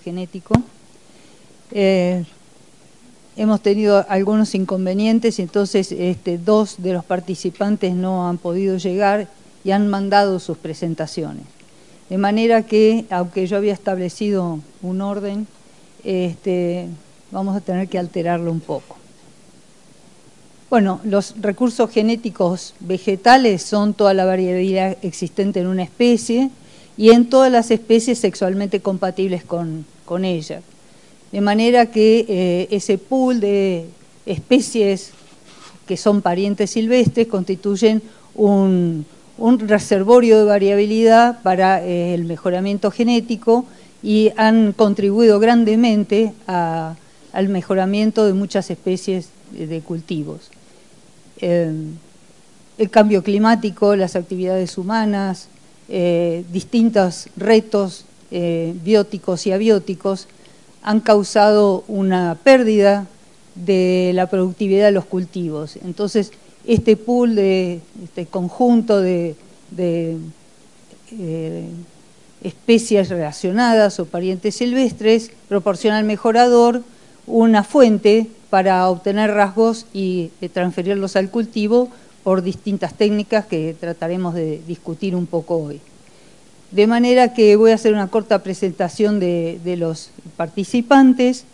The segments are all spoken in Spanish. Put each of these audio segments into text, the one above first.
genético. Eh, hemos tenido algunos inconvenientes, entonces este, dos de los participantes no han podido llegar y han mandado sus presentaciones. De manera que, aunque yo había establecido un orden, este, vamos a tener que alterarlo un poco. Bueno, los recursos genéticos vegetales son toda la variabilidad existente en una especie y en todas las especies sexualmente compatibles con, con ella. De manera que eh, ese pool de especies que son parientes silvestres constituyen un, reservorio de variabilidad para eh, el mejoramiento genético y han contribuido grandemente al mejoramiento de muchas especies de, cultivos. Eh, el cambio climático, las actividades humanas, distintos retos bióticos y abióticos han causado una pérdida de la productividad de los cultivos. Entonces, este pool, de, este conjunto de, eh, especies relacionadas o parientes silvestres proporciona al mejorador una fuente para obtener rasgos y eh, transferirlos al cultivo por distintas técnicas que trataremos de discutir un poco hoy. De manera que voy a hacer una corta presentación de, los participantes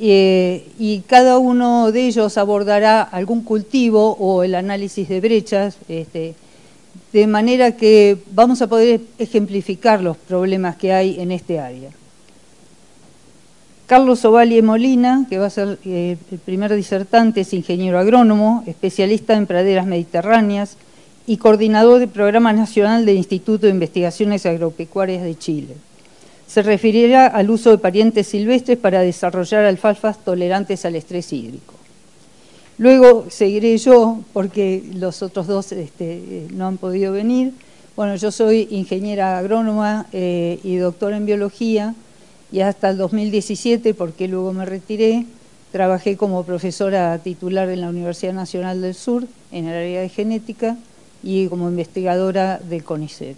eh, y cada uno de ellos abordará algún cultivo o el análisis de brechas, este, de manera que vamos a poder ejemplificar los problemas que hay en este área. Carlos Ovalle Molina, que va a ser eh, el primer disertante, es ingeniero agrónomo, especialista en praderas mediterráneas, y coordinador del Programa Nacional del Instituto de Investigaciones Agropecuarias de Chile. Se referirá al uso de parientes silvestres para desarrollar alfalfas tolerantes al estrés hídrico. Luego seguiré yo, porque los otros dos este, no han podido venir. Bueno, yo soy ingeniera agrónoma eh, y doctora en biología, y hasta el 2017, porque luego me retiré, trabajé como profesora titular en la Universidad Nacional del Sur, en el área de genética, y como investigadora del CONICET.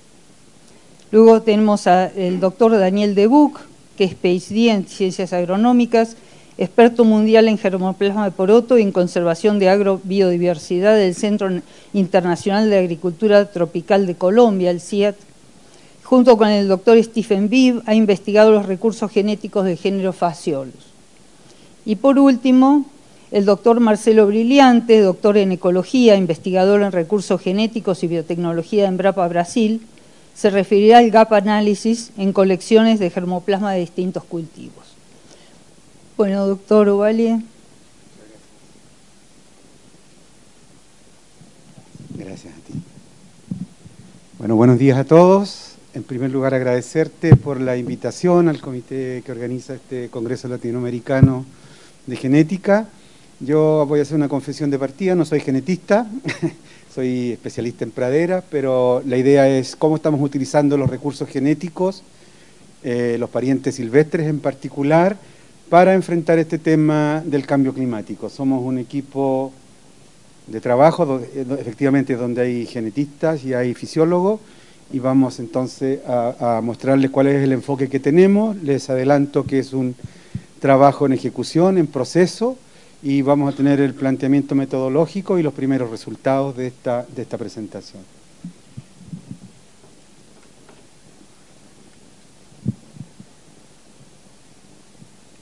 Luego tenemos al doctor Daniel Debuc, que es PhD en Ciencias Agronómicas, experto mundial en germoplasma de poroto y en conservación de agrobiodiversidad del Centro Internacional de Agricultura Tropical de Colombia, el CIAT. Junto con el doctor Stephen Bibb, ha investigado los recursos genéticos del género Fasciolos. Y por último, el doctor Marcelo Brillante, doctor en ecología, investigador en recursos genéticos y biotecnología en Brapa, Brasil, se referirá al gap análisis en colecciones de germoplasma de distintos cultivos. Bueno, doctor Ovalle. Gracias a ti. Bueno, buenos días a todos. En primer lugar, agradecerte por la invitación al comité que organiza este Congreso Latinoamericano de Genética yo voy a hacer una confesión de partida, no soy genetista, soy especialista en pradera, pero la idea es cómo estamos utilizando los recursos genéticos, eh, los parientes silvestres en particular, para enfrentar este tema del cambio climático. Somos un equipo de trabajo, eh, efectivamente donde hay genetistas y hay fisiólogos, y vamos entonces a mostrarles cuál es el enfoque que tenemos. Les adelanto que es un trabajo en ejecución, en proceso, y vamos a tener el planteamiento metodológico y los primeros resultados de esta, de esta presentación.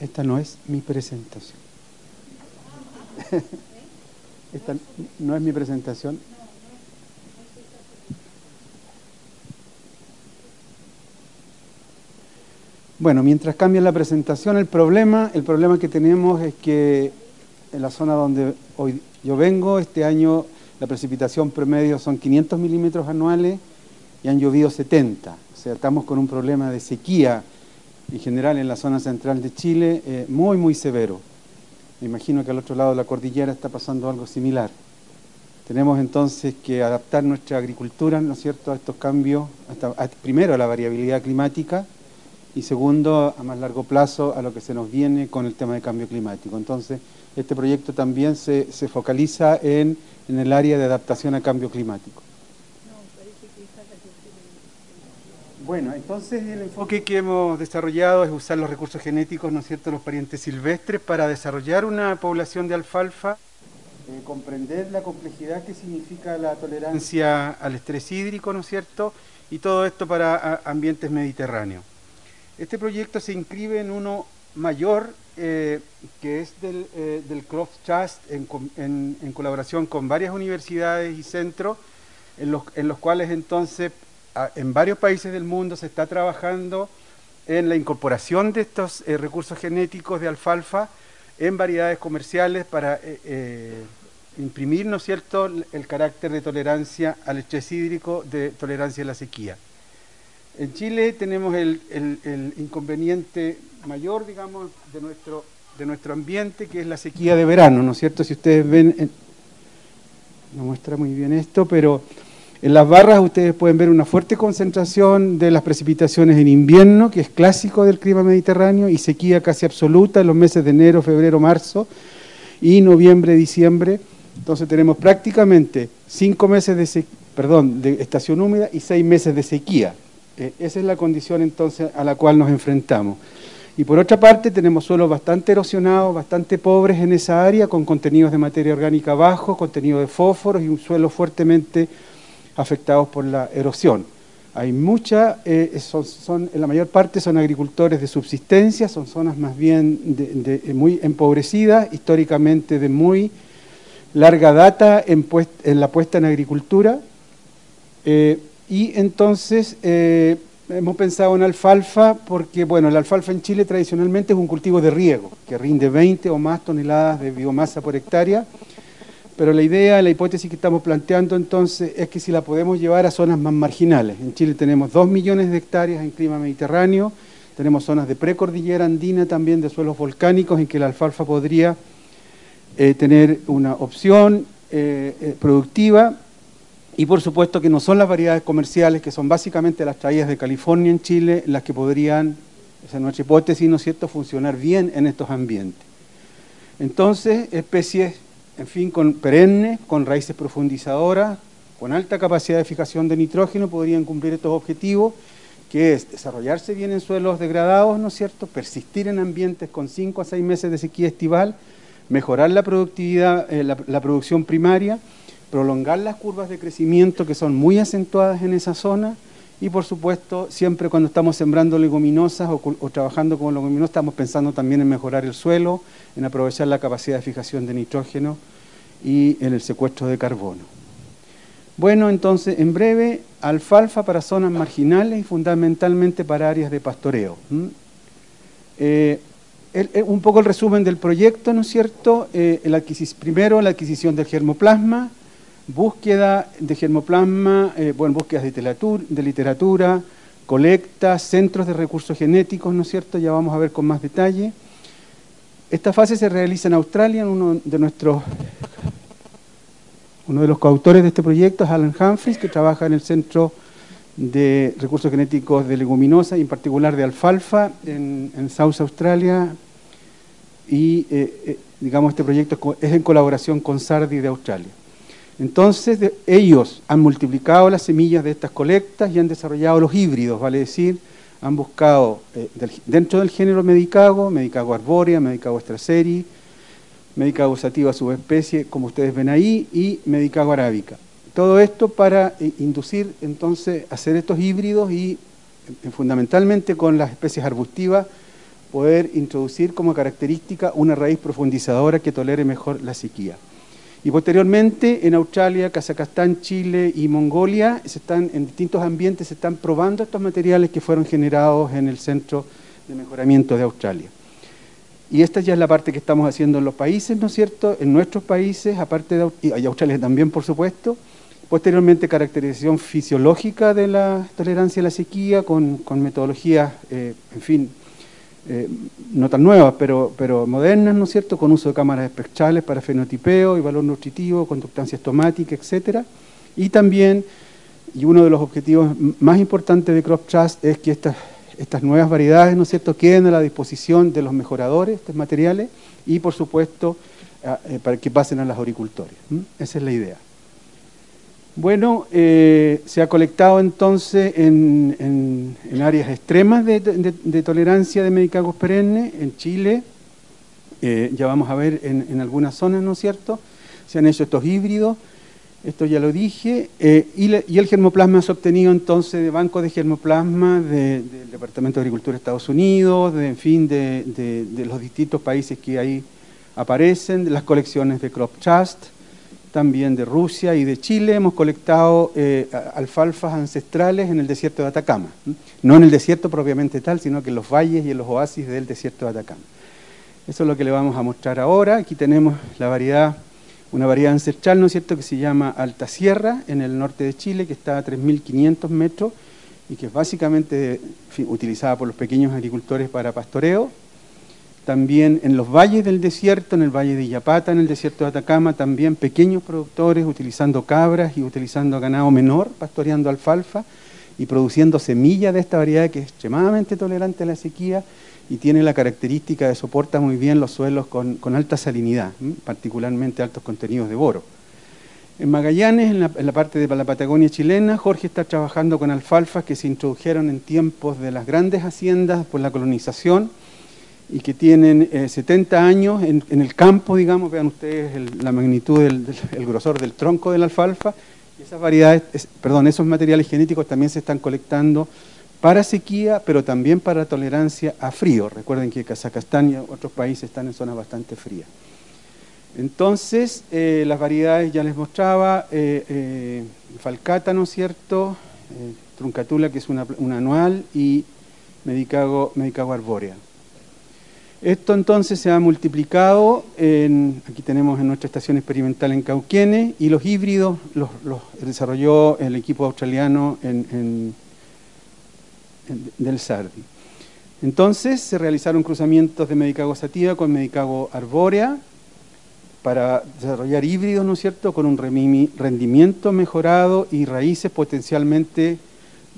Esta no es mi presentación. Esta no es mi presentación. Bueno, mientras cambia la presentación, el problema, el problema que tenemos es que en la zona donde hoy yo vengo, este año la precipitación promedio son 500 milímetros anuales y han llovido 70. O sea, estamos con un problema de sequía en general en la zona central de Chile eh, muy, muy severo. Me imagino que al otro lado de la cordillera está pasando algo similar. Tenemos entonces que adaptar nuestra agricultura, ¿no es cierto?, a estos cambios, primero a la variabilidad climática y segundo, a más largo plazo, a lo que se nos viene con el tema de cambio climático. Entonces, este proyecto también se, focaliza en, el área de adaptación a cambio climático. Bueno, entonces el enfoque que hemos desarrollado es usar los recursos genéticos, ¿no es cierto?, los parientes silvestres para desarrollar una población de alfalfa, eh, comprender la complejidad que significa la tolerancia al estrés hídrico, ¿no es cierto?, y todo esto para ambientes mediterráneos. Este proyecto se inscribe en uno mayor, eh, que es del, eh, del Croft Trust, en, colaboración con varias universidades y centros, en los, cuales entonces en varios países del mundo se está trabajando en la incorporación de estos eh, recursos genéticos de alfalfa en variedades comerciales para imprimir, ¿no es cierto?, el carácter de tolerancia al estrés hídrico, de tolerancia a la sequía. En Chile tenemos el, inconveniente mayor, digamos, de nuestro, de nuestro ambiente, que es la sequía de verano, ¿no es cierto? Si ustedes ven, no muestra muy bien esto, pero en las barras ustedes pueden ver una fuerte concentración de las precipitaciones en invierno, que es clásico del clima mediterráneo, y sequía casi absoluta en los meses de enero, febrero, marzo, y noviembre, diciembre. Entonces tenemos prácticamente cinco meses de, perdón, de estación húmeda y seis meses de sequía. Eh, esa es la condición entonces a la cual nos enfrentamos. Y por otra parte tenemos suelos bastante erosionados, bastante pobres en esa área, con contenidos de materia orgánica bajos, contenido de fósforos y un suelo fuertemente afectados por la erosión. Hay mucha, eh, son, en la mayor parte son agricultores de subsistencia, son zonas más bien de, muy empobrecidas, históricamente de muy larga data en, la puesta en agricultura. Eh, y entonces eh, hemos pensado en alfalfa porque, bueno, la alfalfa en Chile tradicionalmente es un cultivo de riego, que rinde 20 o más toneladas de biomasa por hectárea, pero la idea, la hipótesis que estamos planteando entonces es que si la podemos llevar a zonas más marginales. En Chile tenemos 2 millones de hectáreas en clima mediterráneo, tenemos zonas de precordillera andina también, de suelos volcánicos, en que la alfalfa podría eh, tener una opción eh, productiva y por supuesto que no son las variedades comerciales, que son básicamente las traídas de California en Chile, las que podrían, esa es nuestra hipótesis, ¿no es cierto?, funcionar bien en estos ambientes. Entonces, especies, en fin, con perennes, con raíces profundizadoras, con alta capacidad de fijación de nitrógeno, podrían cumplir estos objetivos, que es desarrollarse bien en suelos degradados, ¿no es cierto?, persistir en ambientes con 5 a 6 meses de sequía estival, mejorar la productividad, eh, la producción primaria, prolongar las curvas de crecimiento que son muy acentuadas en esa zona y por supuesto siempre cuando estamos sembrando leguminosas o, trabajando con leguminosas estamos pensando también en mejorar el suelo, en aprovechar la capacidad de fijación de nitrógeno y en el secuestro de carbono. Bueno, entonces, en breve, alfalfa para zonas marginales y fundamentalmente para áreas de pastoreo. Eh, un poco el resumen del proyecto, ¿no es cierto? Eh, primero, la adquisición del germoplasma, búsqueda de germoplasma, eh, bueno, búsquedas de literatura, de colectas, centros de recursos genéticos, ¿no es cierto? Ya vamos a ver con más detalle. Esta fase se realiza en Australia, uno de nuestros, uno de los coautores de este proyecto es Alan Humphries, que trabaja en el Centro de Recursos Genéticos de Leguminosas y en particular de alfalfa en, South Australia. Y, eh, eh, digamos, este proyecto es en colaboración con Sardi de Australia. Entonces ellos han multiplicado las semillas de estas colectas y han desarrollado los híbridos, vale decir, han buscado eh, dentro del género Medicago, Medicago arbórea, Medicago estraceri, Medicago sativa subespecie, como ustedes ven ahí, y Medicago arábica. Todo esto para eh, inducir entonces hacer estos híbridos y eh, fundamentalmente con las especies arbustivas poder introducir como característica una raíz profundizadora que tolere mejor la sequía. Y posteriormente en Australia, Kazajstán, Chile y Mongolia, se están, en distintos ambientes se están probando estos materiales que fueron generados en el Centro de Mejoramiento de Australia. Y esta ya es la parte que estamos haciendo en los países, ¿no es cierto? En nuestros países, aparte de y Australia también, por supuesto. Posteriormente, caracterización fisiológica de la tolerancia a la sequía con, metodologías, eh, en fin, eh, no tan nuevas, pero, pero modernas, ¿no es cierto?, con uso de cámaras espectrales para fenotipeo y valor nutritivo, conductancia estomática, etcétera. Y también, y uno de los objetivos más importantes de Crop Trust es que estas, estas nuevas variedades, ¿no es cierto?, queden a la disposición de los mejoradores estos materiales y, por supuesto, eh, para que pasen a los agricultores. Esa es la idea. Bueno, eh, se ha colectado entonces en, áreas extremas de, tolerancia de medicagos perennes, en Chile, eh, ya vamos a ver en, algunas zonas, ¿no es cierto? Se han hecho estos híbridos, esto ya lo dije, eh, y, el germoplasma se ha obtenido entonces de bancos de germoplasma del Departamento de Agricultura de Estados Unidos, de, en fin, de, los distintos países que ahí aparecen, de las colecciones de Crop Trust, también de Rusia y de Chile. Hemos colectado eh, alfalfas ancestrales en el desierto de Atacama. No en el desierto propiamente tal, sino que en los valles y en los oasis del desierto de Atacama. Eso es lo que le vamos a mostrar ahora. Aquí tenemos la variedad, una variedad ancestral, ¿no es cierto?, que se llama Alta Sierra, en el norte de Chile, que está a 3.500 metros y que es básicamente utilizada por los pequeños agricultores para pastoreo también en los valles del desierto, en el valle de Yapata, en el desierto de Atacama, también pequeños productores utilizando cabras y utilizando ganado menor, pastoreando alfalfa y produciendo semillas de esta variedad que es extremadamente tolerante a la sequía y tiene la característica de soporta muy bien los suelos con, alta salinidad, particularmente altos contenidos de boro. En Magallanes, en la, en la, parte de la Patagonia chilena, Jorge está trabajando con alfalfas que se introdujeron en tiempos de las grandes haciendas por la colonización y que tienen 70 eh, años en, el campo, digamos, vean ustedes la magnitud, del, el grosor del tronco de la alfalfa, y esas variedades, perdón, esos materiales genéticos también se están colectando para sequía, pero también para tolerancia a frío. Recuerden que Kazajstán y otros países están en zonas bastante frías. Entonces, eh, las variedades ya les mostraba, eh, falcata, ¿no es cierto?, truncatula, que es una, anual, y medicago, medicago arbórea. Esto entonces se ha multiplicado, en, aquí tenemos en nuestra estación experimental en Cauquenes, y los híbridos los, desarrolló el equipo australiano en, del SARDI. Entonces se realizaron cruzamientos de medicago sativa con medicago arbórea para desarrollar híbridos, ¿no es cierto?, con un rendimiento mejorado y raíces potencialmente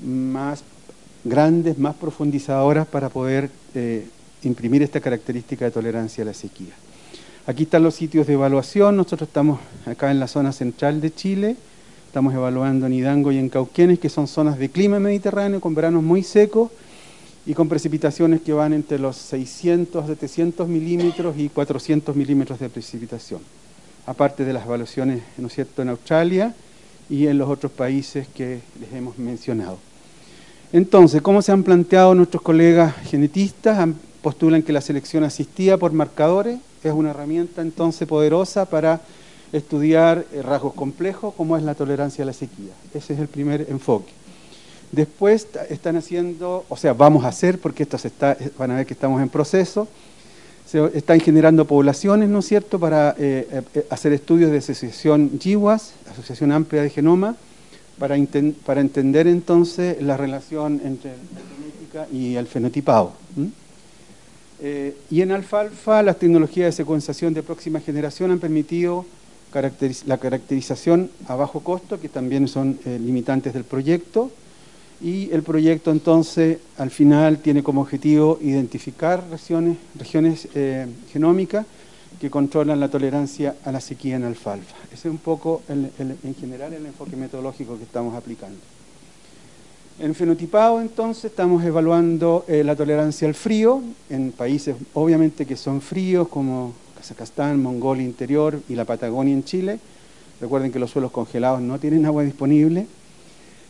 más grandes, más profundizadoras para poder eh, imprimir esta característica de tolerancia a la sequía. Aquí están los sitios de evaluación, nosotros estamos acá en la zona central de Chile, estamos evaluando en Hidango y en Cauquenes, que son zonas de clima mediterráneo con veranos muy secos y con precipitaciones que van entre los 600 700 milímetros y 400 milímetros de precipitación, aparte de las evaluaciones ¿no es cierto? en Australia y en los otros países que les hemos mencionado. Entonces, ¿cómo se han planteado nuestros colegas genetistas? Postulan que la selección asistida por marcadores es una herramienta entonces poderosa para estudiar eh, rasgos complejos como es la tolerancia a la sequía. Ese es el primer enfoque. Después están haciendo, o sea, vamos a hacer, porque esto está, eh, van a ver que estamos en proceso, se están generando poblaciones, ¿no es cierto?, para eh, hacer estudios de asociación GWAS, Asociación Amplia de Genoma, para, para entender entonces la relación entre la genética y el fenotipado. Eh, y en alfalfa, las tecnologías de secuenciación de próxima generación han permitido la caracterización a bajo costo, que también son eh, limitantes del proyecto, y el proyecto entonces al final tiene como objetivo identificar regiones, regiones eh, genómicas que controlan la tolerancia a la sequía en alfalfa. Ese es un poco en general el enfoque metodológico que estamos aplicando. En fenotipado, entonces, estamos evaluando eh, la tolerancia al frío en países, obviamente, que son fríos, como Kazajstán, Mongolia Interior y la Patagonia en Chile. Recuerden que los suelos congelados no tienen agua disponible.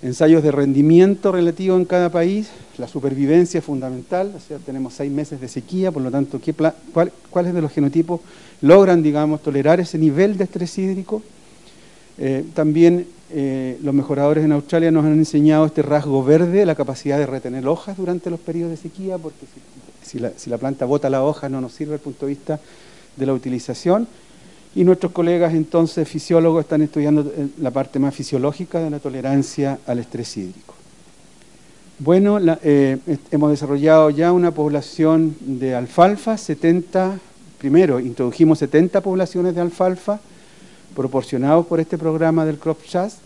Ensayos de rendimiento relativo en cada país. La supervivencia es fundamental, o sea, tenemos seis meses de sequía, por lo tanto, ¿cuáles de los genotipos logran, digamos, tolerar ese nivel de estrés hídrico? Eh, también eh, los mejoradores en Australia nos han enseñado este rasgo verde, la capacidad de retener hojas durante los periodos de sequía, porque si, la, planta bota la hoja no nos sirve desde el punto de vista de la utilización. Y nuestros colegas entonces fisiólogos están estudiando eh, la parte más fisiológica de la tolerancia al estrés hídrico. Bueno, hemos desarrollado ya una población de alfalfa, 70, primero introdujimos 70 poblaciones de alfalfa, proporcionados por este programa del Crop Trust.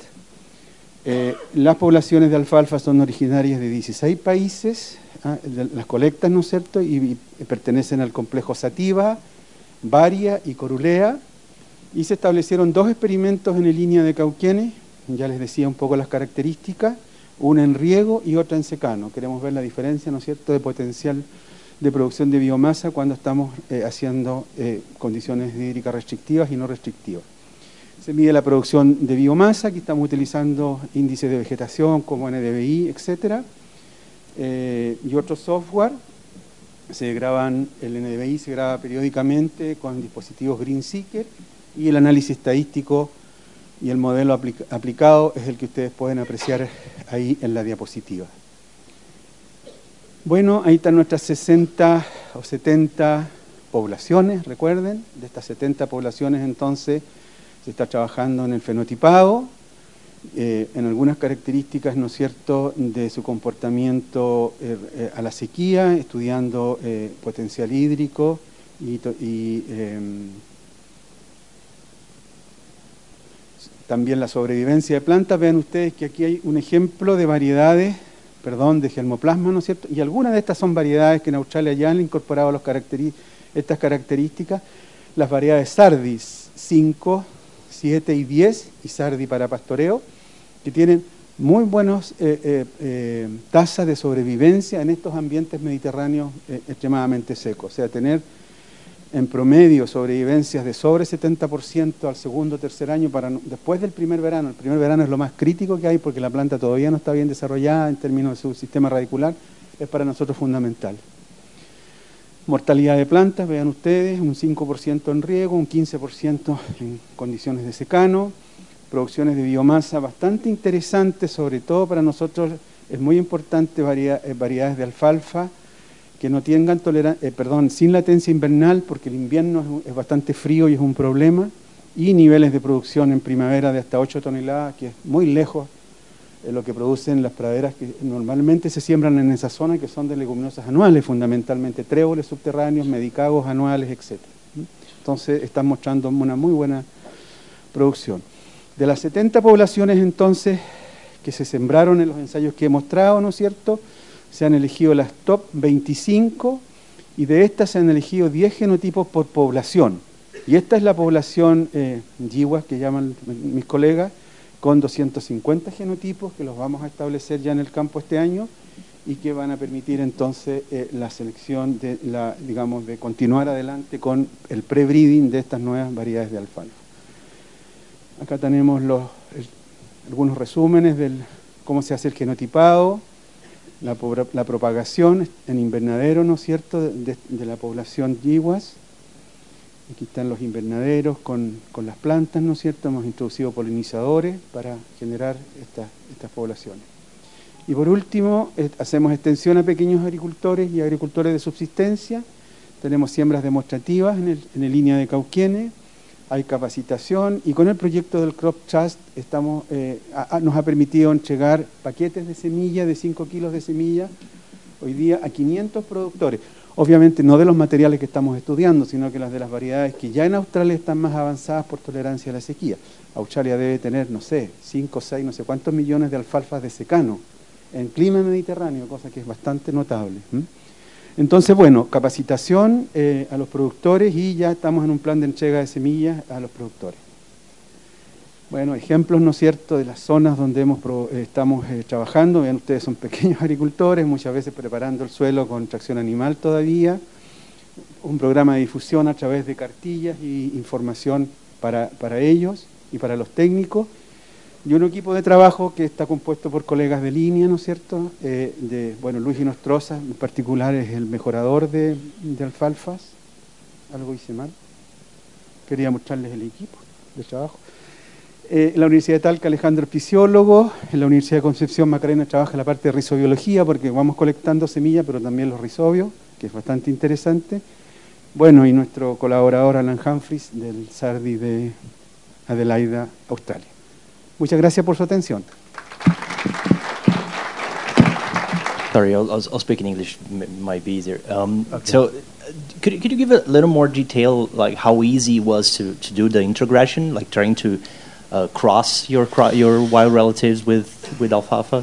Eh, las poblaciones de alfalfa son originarias de 16 países, ah, las colectas, ¿no es cierto?, y, pertenecen al complejo Sativa, Varia y Corulea, y se establecieron dos experimentos en línea de Cauquenes ya les decía un poco las características, una en riego y otra en secano. Queremos ver la diferencia, ¿no es cierto?, de potencial de producción de biomasa cuando estamos eh, haciendo eh, condiciones hídricas restrictivas y no restrictivas. Se mide la producción de biomasa, aquí estamos utilizando índices de vegetación como NDVI, etcétera, eh, y otro software. Se graban, el NDVI se graba periódicamente con dispositivos GreenSeeker y el análisis estadístico y el modelo aplicado es el que ustedes pueden apreciar ahí en la diapositiva. Bueno, ahí están nuestras 60 o 70 poblaciones, recuerden, de estas 70 poblaciones entonces se está trabajando en el fenotipado, eh, en algunas características, ¿no es cierto?, de su comportamiento eh, eh, a la sequía, estudiando potencial hídrico y, em, también la sobrevivencia de plantas. Vean ustedes que aquí hay un ejemplo de variedades perdón, de germoplasma, ¿no es cierto? Y algunas de estas son variedades que en Australia ya han incorporado estas características, las variedades Sardis 5, 7 y 10, y Sardi para pastoreo, que tienen muy buenas eh, eh, eh, tasas de sobrevivencia en estos ambientes mediterráneos extremadamente secos. O sea, tener en promedio sobrevivencias de sobre 70% al segundo o tercer año para después del primer verano. El primer verano es lo más crítico que hay porque la planta todavía no está bien desarrollada en términos de su sistema radicular, es para nosotros fundamental. Mortalidad de plantas, vean ustedes, un 5% en riego, un 15% en condiciones de secano, producciones de biomasa bastante interesantes, sobre todo para nosotros es muy importante eh, variedades de alfalfa, que no tengan tolerancia, eh, perdón, sin latencia invernal, porque el invierno es, bastante frío y es un problema, y niveles de producción en primavera de hasta 8 toneladas, que es muy lejos lo que producen las praderas que normalmente se siembran en esa zona, que son de leguminosas anuales, fundamentalmente tréboles subterráneos, medicagos anuales, etc. Entonces están mostrando una muy buena producción. De las 70 poblaciones entonces que se sembraron en los ensayos que he mostrado, ¿no es cierto?, se han elegido las top 25 y de estas se han elegido 10 genotipos por población. Y esta es la población eh, que llaman mis colegas, con 250 genotipos que los vamos a establecer ya en el campo este año y que van a permitir entonces eh, la selección de la, digamos, de continuar adelante con el pre-breeding de estas nuevas variedades de alfalfa. Acá tenemos los, algunos resúmenes de cómo se hace el genotipado, la, propagación en invernadero, ¿no es cierto?, de, la población yiguas. Aquí están los invernaderos con, las plantas, ¿no es cierto? Hemos introducido polinizadores para generar estas poblaciones. Y por último, hacemos extensión a pequeños agricultores y agricultores de subsistencia. Tenemos siembras demostrativas en, el, en línea de Cauquienes hay capacitación y con el proyecto del Crop Trust estamos, eh, nos ha permitido entregar paquetes de semilla, de 5 kilos de semilla, hoy día a 500 productores. Obviamente no de los materiales que estamos estudiando, sino que las de las variedades que ya en Australia están más avanzadas por tolerancia a la sequía. Australia debe tener, no sé, 5, 6, no sé cuántos millones de alfalfas de secano en clima mediterráneo, cosa que es bastante notable. Entonces, bueno, capacitación eh, a los productores y ya estamos en un plan de entrega de semillas a los productores. Bueno, ejemplos, ¿no es cierto?, de las zonas donde hemos, eh, estamos eh, trabajando. Vean, ustedes son pequeños agricultores, muchas veces preparando el suelo con tracción animal todavía. Un programa de difusión a través de cartillas y información para, para ellos y para los técnicos y un equipo de trabajo que está compuesto por colegas de línea, ¿no es cierto? Eh, de, bueno, Luis Inostroza, en particular, es el mejorador de, alfalfas. Algo hice mal. Quería mostrarles el equipo de trabajo. Eh, en la Universidad de Talca, Alejandro es fisiólogo. En la Universidad Concepción, Macarena trabaja en la parte de rizobiología, porque vamos colectando semillas, pero también los rizobios, que es bastante interesante. Bueno, y nuestro colaborador Alan Humphries, del SARDI de Adelaida, Australia. Muchas gracias por su atención. Sorry, I'll, I'll, speak in English. Might be easier. Um. So, uh, could could you give a little more detail, like how easy it was to to do the integration, like trying to uh, cross your your wild relatives with with alfalfa?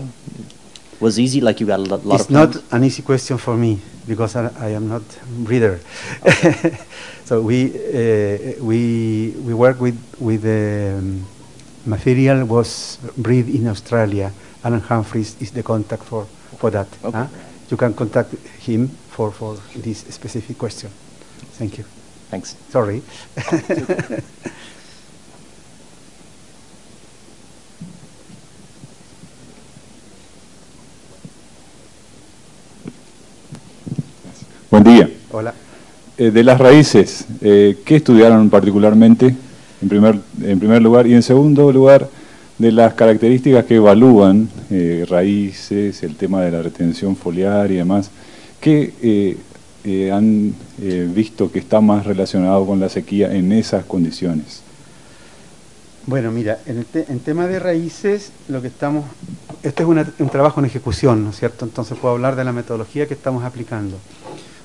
Was easy, like you got a lot, it's of. It's not an easy question for me because I, I am not breeder. Okay. so we uh, we we work with with. Um, material was bred in Australia. Alan Humphreys is the contact for, for that. Okay. huh? You can contact him for, for this specific question. Thank you. Thanks. Sorry. Buen día. Hola. Eh, de las raíces, eh, ¿qué estudiaron particularmente en primer, en primer lugar? Y en segundo lugar, de las características que evalúan, eh, raíces, el tema de la retención foliar y demás, ¿qué han visto que está más relacionado con la sequía en esas condiciones? Bueno, mira, en, el te- en tema de raíces, lo que estamos, este es una- un trabajo en ejecución, ¿no es cierto? Entonces puedo hablar de la metodología que estamos aplicando.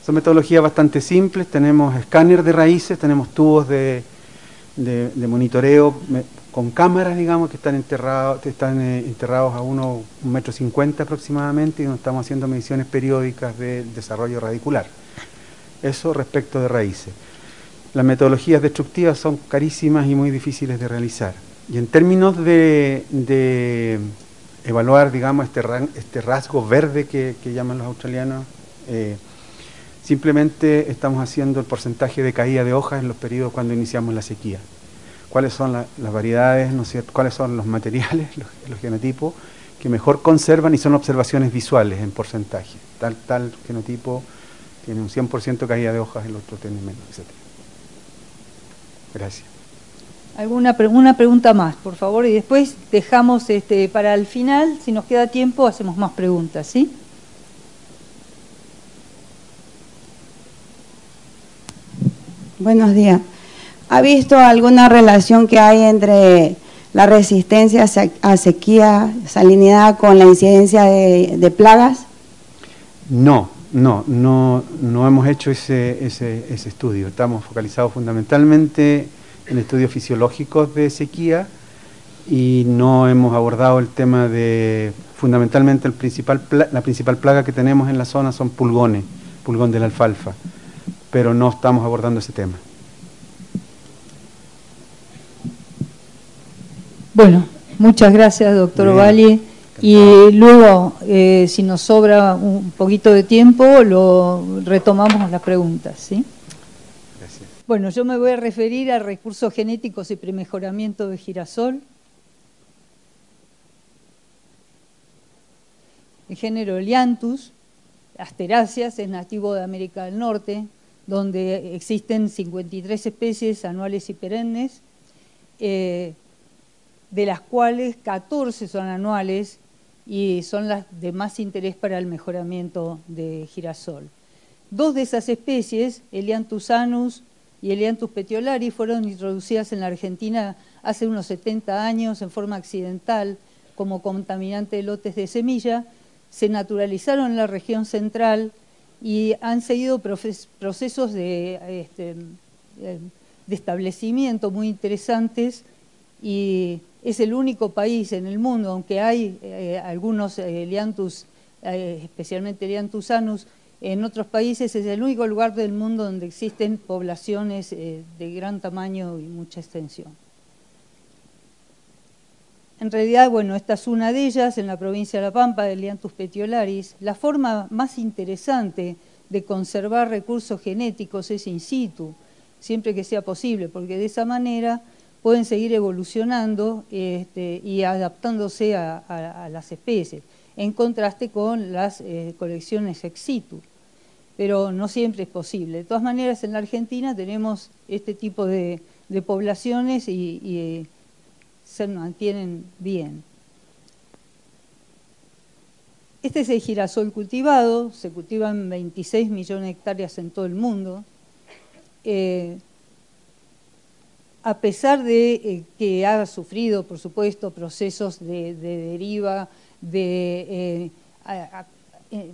Son metodologías bastante simples, tenemos escáner de raíces, tenemos tubos de, de- de monitoreo con cámaras, digamos, que están enterrados, eh, enterrados a uno, un metro cincuenta aproximadamente, y donde estamos haciendo mediciones periódicas del desarrollo radicular. Eso respecto de raíces. Las metodologías destructivas son carísimas y muy difíciles de realizar. Y en términos de, de evaluar, digamos, este, este rasgo verde que, que llaman los australianos, eh, simplemente estamos haciendo el porcentaje de caída de hojas en los periodos cuando iniciamos la sequía. Cuáles son la- las variedades, cuáles son los materiales, los, genotipos que mejor conservan y son observaciones visuales en porcentaje. Tal, tal genotipo tiene un 100% caída de hojas, el otro tiene menos, etc. Gracias. ¿Alguna una pregunta más, por favor? Y después dejamos este, para el final, si nos queda tiempo, hacemos más preguntas, ¿sí? Buenos días. ¿Ha visto alguna relación que hay entre la resistencia a se- a sequía, salinidad con la incidencia de, plagas? No, no, no, no hemos hecho ese, ese, ese estudio. Estamos focalizados fundamentalmente en estudios fisiológicos de sequía y no hemos abordado el tema de, fundamentalmente el principal la principal plaga que tenemos en la zona son pulgones, pulgón de la alfalfa, pero no estamos abordando ese tema. Bueno, muchas gracias, doctor Muy bien. Valle. Y luego, eh, si nos sobra un poquito de tiempo, lo retomamos las preguntas, ¿sí? Gracias. Bueno, yo me voy a referir a recursos genéticos y premejoramiento de girasol. El género Elianthus, asteráceas, es nativo de América del Norte, donde existen 53 especies anuales y perennes, eh, de las cuales 14 son anuales y son las de más interés para el mejoramiento de girasol. Dos de esas especies, Elianthus anus y Elianthus petiolari, fueron introducidas en la Argentina hace unos 70 años en forma accidental como contaminante de lotes de semilla, se naturalizaron en la región central y han seguido procesos de, este, eh, de establecimiento muy interesantes y es el único país en el mundo, aunque hay eh, algunos eh, Elianthus, eh, especialmente Elianthus anus, en otros países es el único lugar del mundo donde existen poblaciones de gran tamaño y mucha extensión. En realidad, bueno, esta es una de ellas en la provincia de La Pampa, de Elianthus petiolaris. La forma más interesante de conservar recursos genéticos es in situ, siempre que sea posible, porque de esa manera pueden seguir evolucionando este, y adaptándose a, las especies, en contraste con las eh, colecciones ex situ. Pero no siempre es posible. De todas maneras, en la Argentina tenemos este tipo de, poblaciones y, y, eh, se mantienen bien. Este es el girasol cultivado, se cultivan 26 millones de hectáreas en todo el mundo. Eh, a pesar de eh, que ha sufrido, por supuesto, procesos de, de deriva, de eh,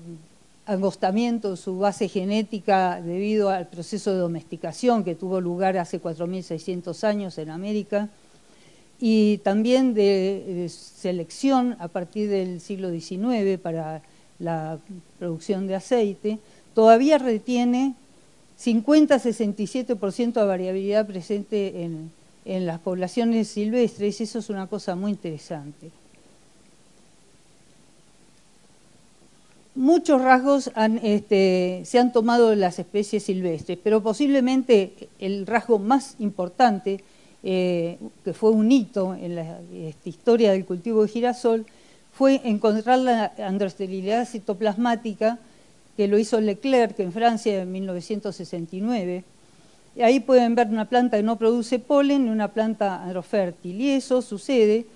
angostamiento de su base genética debido al proceso de domesticación que tuvo lugar hace 4.600 años en América, y también de, de selección a partir del siglo XIX para la producción de aceite, todavía retiene 50-67% de variabilidad presente en, en las poblaciones silvestres, eso es una cosa muy interesante. Muchos rasgos este, se han tomado de las especies silvestres, pero posiblemente el rasgo más importante, eh, que fue un hito en la este, historia del cultivo de girasol, fue encontrar la androesterilidad citoplasmática, que lo hizo Leclerc en Francia en 1969. Y ahí pueden ver una planta que no produce polen y una planta androfértil. Y eso sucede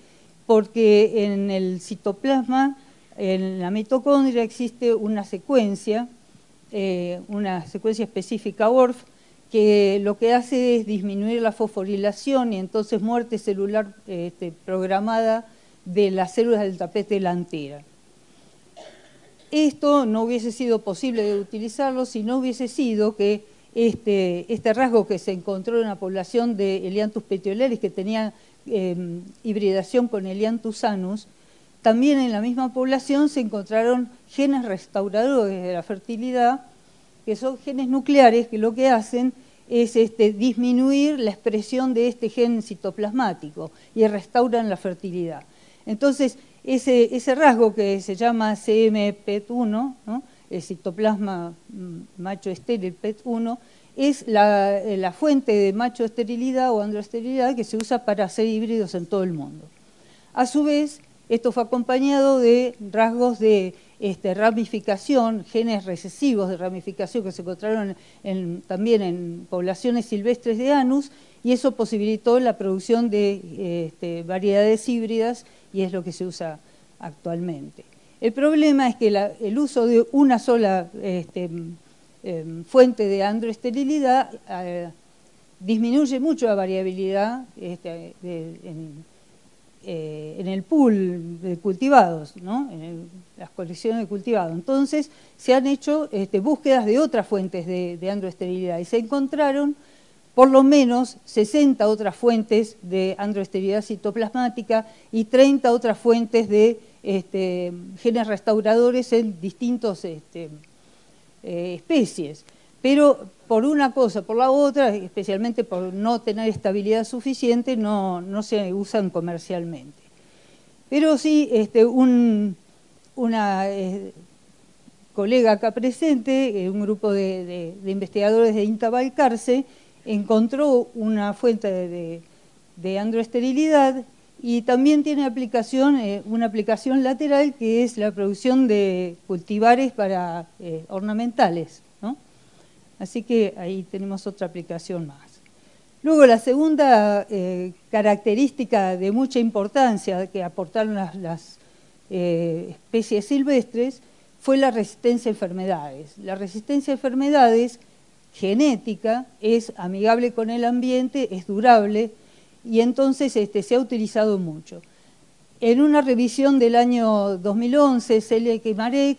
porque en el citoplasma, en la mitocondria, existe una secuencia, eh, una secuencia específica ORF, que lo que hace es disminuir la fosforilación y entonces muerte celular este, programada de las células del tapete delantera. Esto no hubiese sido posible de utilizarlo si no hubiese sido que este, este rasgo que se encontró en la población de Elianthus petiolaris, que tenía em, hibridación con Elianthus anus, también en la misma población se encontraron genes restauradores de la fertilidad, que son genes nucleares que lo que hacen es este, disminuir la expresión de este gen citoplasmático y restauran la fertilidad. Entonces, ese, rasgo que se llama CMPET1, el citoplasma mm, macho estéril PET1, es la, fuente de macho esterilidad o androesterilidad que se usa para hacer híbridos en todo el mundo. A su vez, esto fue acompañado de rasgos de este, ramificación, genes recesivos de ramificación que se encontraron también en poblaciones silvestres de Anus, y eso posibilitó la producción de este, variedades híbridas y es lo que se usa actualmente. El problema es que el uso de una sola este, em, fuente de androesterilidad eh, disminuye mucho la variabilidad este, eh, en, el pool de cultivados, en las colecciones de cultivados. Entonces se han hecho este, búsquedas de otras fuentes de, de androesterilidad y se encontraron por lo menos 60 otras fuentes de androesterilidad citoplasmática y 30 otras fuentes de este, genes restauradores en distintas este, eh, especies. Pero por una cosa, por la otra, especialmente por no tener estabilidad suficiente, no, se usan comercialmente. Pero sí, este, una eh, colega acá presente, eh, un grupo de, investigadores de INTA Balcarce, encontró una fuente de, androesterilidad y también tiene aplicación, eh, una aplicación lateral que es la producción de cultivares para ornamentales. Así que ahí tenemos otra aplicación más. Luego la segunda eh, característica de mucha importancia que aportaron las especies silvestres fue la resistencia a enfermedades. La resistencia a enfermedades genética, es amigable con el ambiente, es durable y entonces este, se ha utilizado mucho. En una revisión del año 2011, Celia Marek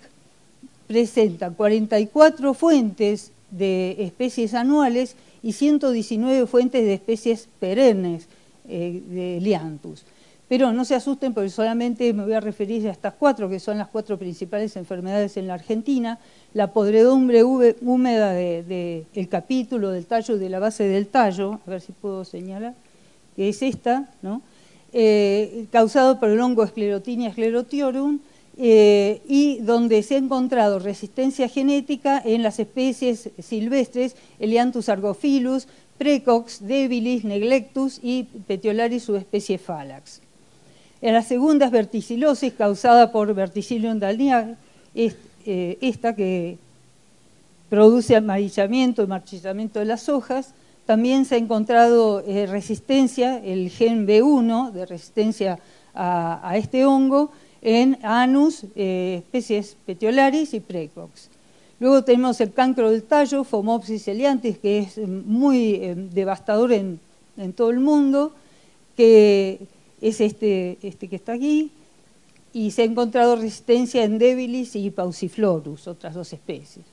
presenta 44 fuentes de especies anuales y 119 fuentes de especies perennes eh, de Lianthus. Pero no se asusten porque solamente me voy a referir a estas cuatro, que son las cuatro principales enfermedades en la Argentina. La podredumbre húmeda del capítulo del tallo y de la base del tallo, a ver si puedo señalar, que es esta, ¿no? Eh, causado por el hongo Sclerotinia sclerotiorum, eh, y donde se ha encontrado resistencia genética en las especies silvestres Elianthus argophilus, Precox, Debilis, Neglectus y Petiolaris subespecie Phalax. En la segunda es verticilosis causada por Verticillium dalnia, eh, esta que produce amarillamiento y marchitamiento de las hojas. También se ha encontrado eh, resistencia, el gen B1 de resistencia a, este hongo en Anus, eh, especies Petiolaris y Precox. Luego tenemos el cancro del tallo, Phomopsis eliantis, que es muy devastador en, en todo el mundo, que es este, este que está aquí, y se ha encontrado resistencia en Debilis y Pauciflorus, otras dos especies.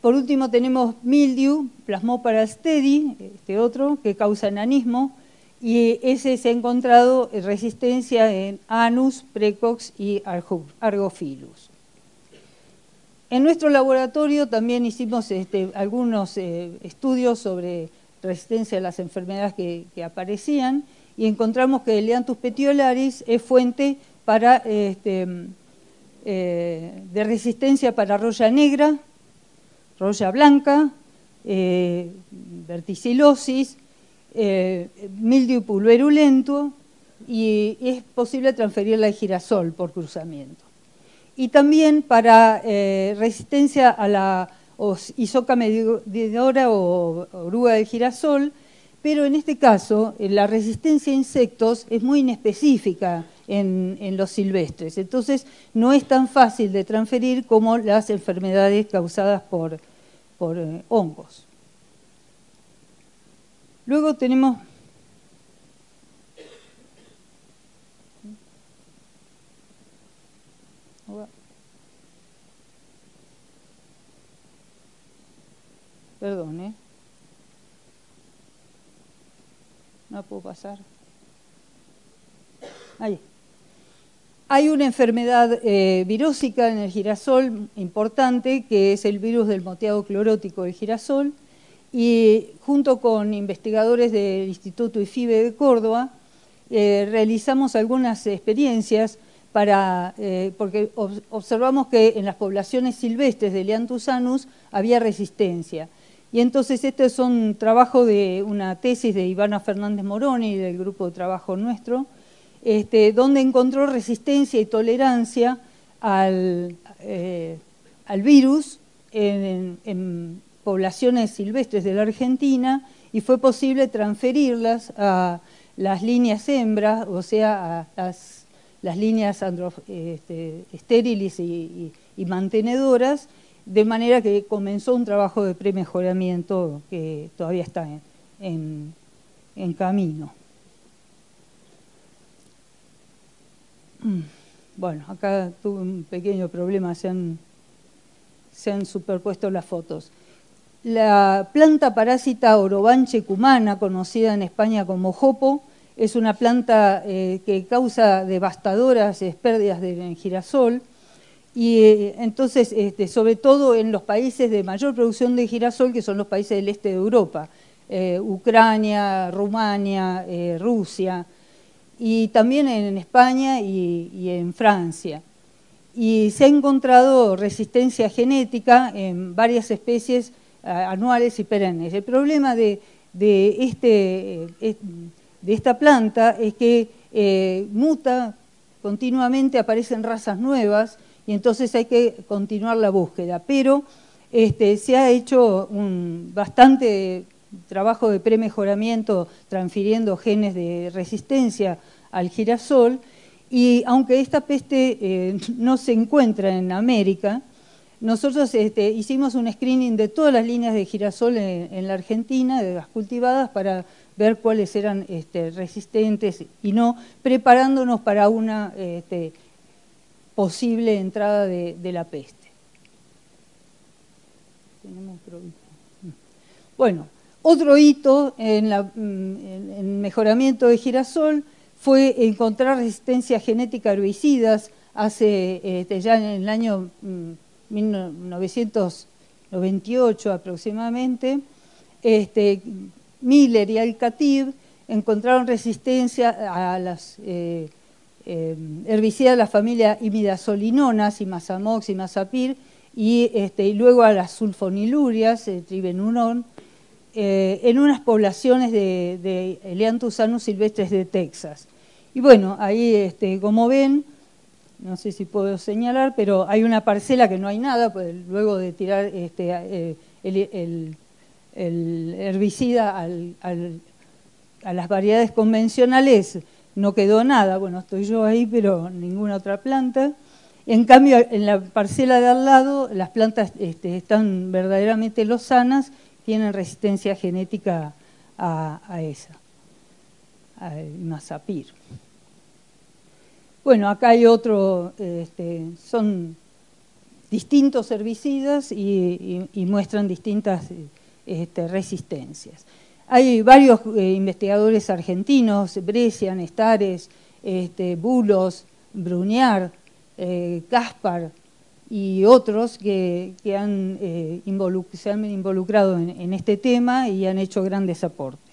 Por último tenemos mildew, Plasmopara steady, este otro, que causa enanismo, y ese se ha encontrado resistencia en Anus, Precox y Argophilus. En nuestro laboratorio también hicimos este, algunos eh, estudios sobre resistencia a las enfermedades que, aparecían y encontramos que el Lianthus petiolaris es fuente este, eh, de resistencia para roya negra, roya blanca, eh, verticilosis, eh, pulverulento y es posible transferirla al girasol por cruzamiento. Y también para eh, resistencia a la isoca medidora o oruga del girasol, pero en este caso eh, la resistencia a insectos es muy inespecífica en, los silvestres, entonces no es tan fácil de transferir como las enfermedades causadas por, por eh, hongos. Luego tenemos Perdón, ¿eh? No puedo pasar. Ahí. Hay una enfermedad eh, virósica en el girasol importante, que es el virus del moteado clorótico del girasol, y junto con investigadores del Instituto IFIBE de Córdoba, eh, realizamos algunas experiencias para, eh, porque observamos que en las poblaciones silvestres de Leanthus había resistencia. Y entonces este es un trabajo de una tesis de Ivana Fernández Moroni, del grupo de trabajo nuestro, este, donde encontró resistencia y tolerancia al, eh, virus en, poblaciones silvestres de la Argentina y fue posible transferirlas a las líneas hembras, o sea, a las, líneas este, estériles y mantenedoras, de manera que comenzó un trabajo de premejoramiento que todavía está en, camino. Mm, bueno, acá tuve un pequeño problema, se han, se han superpuesto las fotos. La planta parásita orobanche cumana, conocida en España como jopo, es una planta eh, que causa devastadoras pérdidas de girasol, y eh, entonces, este, sobre todo en los países de mayor producción de girasol, que son los países del este de Europa, eh, Ucrania, Rumania, Rusia, y también en España y, en Francia. Y se ha encontrado resistencia genética en varias especies anuales y perennes. El problema de, este, de esta planta es que muta continuamente, aparecen razas nuevas, y entonces hay que continuar la búsqueda. Pero este, se ha hecho bastante trabajo de premejoramiento transfiriendo genes de resistencia al girasol y aunque esta peste eh, no se encuentra en América, nosotros este, hicimos un screening de todas las líneas de girasol en, la Argentina, de las cultivadas, para ver cuáles eran este, resistentes y no, preparándonos para una posible entrada de, la peste. Bueno, otro hito en, el mejoramiento de girasol fue encontrar resistencia genética a herbicidas hace este, ya en el año 1998 mm, aproximadamente. Este, Miller y Alcativ encontraron resistencia a las eh, eh, herbicida de la familia imidazolinonas, imazamox, imazapir, y, este, y luego a las sulfonilurias, eh, eh, en unas poblaciones de, de anus silvestres de Texas. Y bueno, ahí, este, como ven, no sé si puedo señalar, pero hay una parcela que no hay nada, pues luego de tirar este, eh, el, herbicida a las variedades convencionales, no quedó nada, bueno, estoy yo ahí, pero ninguna otra planta. En cambio, en la parcela de al lado, las plantas este, están verdaderamente lozanas, tienen resistencia genética a, esa, al mazapir. Bueno, acá hay otro, este, son distintos herbicidas y, muestran distintas este, resistencias. Hay varios eh, investigadores argentinos, Brescian, Estares, este, Bulos, Bruñar, eh, Gaspar, y otros que, eh, se han involucrado en, este tema y han hecho grandes aportes.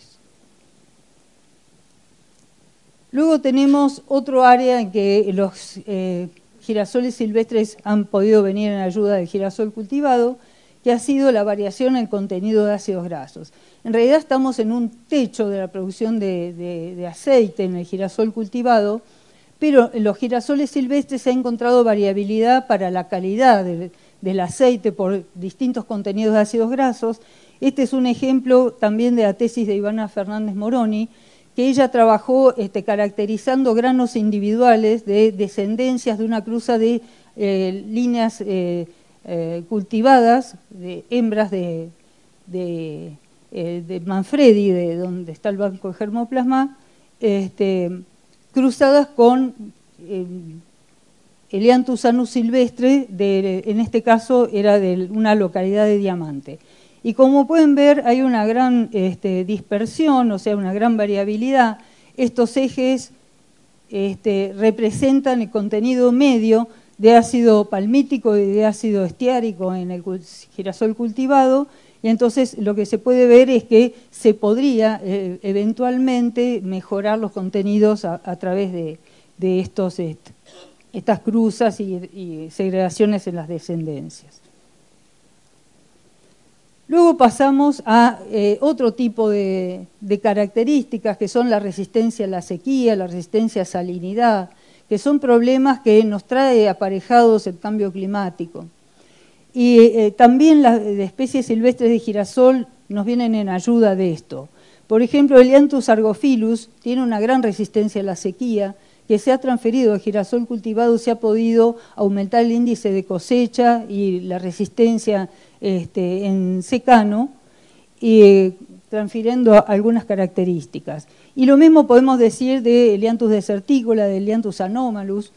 Luego tenemos otro área en que los eh, girasoles silvestres han podido venir en ayuda del girasol cultivado, que ha sido la variación en el contenido de ácidos grasos. En realidad estamos en un techo de la producción de aceite en el girasol cultivado, pero en los girasoles silvestres se ha encontrado variabilidad para la calidad del, aceite por distintos contenidos de ácidos grasos. Este es un ejemplo también de la tesis de Ivana Fernández Moroni, que ella trabajó este, caracterizando granos individuales de descendencias de una cruza de eh, líneas eh, eh, cultivadas, de hembras de, de, Manfredi, de donde está el banco de germoplasma, este, cruzadas con Elianthus anus silvestre, en este caso era de una localidad de Diamante. Y como pueden ver, hay una gran este, dispersión, o sea, una gran variabilidad. Estos ejes este, representan el contenido medio de ácido palmítico y de ácido estiárico en el girasol cultivado, y entonces lo que se puede ver es que se podría eh, eventualmente mejorar los contenidos a, través de, estas cruzas y, segregaciones en las descendencias. Luego pasamos a eh, otro tipo de, características que son la resistencia a la sequía, la resistencia a salinidad, que son problemas que nos trae aparejados el cambio climático. Y eh, también las especies silvestres de girasol nos vienen en ayuda de esto. Por ejemplo, el Lianthus argophilus tiene una gran resistencia a la sequía que se ha transferido al girasol cultivado, se ha podido aumentar el índice de cosecha y la resistencia este, en secano, y, transfiriendo algunas características. Y lo mismo podemos decir de Lianthus desertícola, de Lianthus anomalus,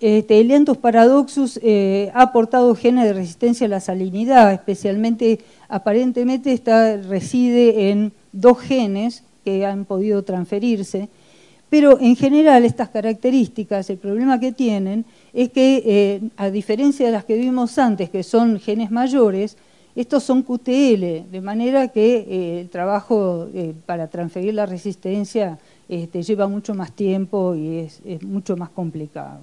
este, Elianthus paradoxus eh, ha aportado genes de resistencia a la salinidad, especialmente, aparentemente está, reside en dos genes que han podido transferirse, pero en general estas características, el problema que tienen es que, eh, a diferencia de las que vimos antes, que son genes mayores, estos son QTL, de manera que eh, el trabajo para transferir la resistencia este, lleva mucho más tiempo y es mucho más complicado.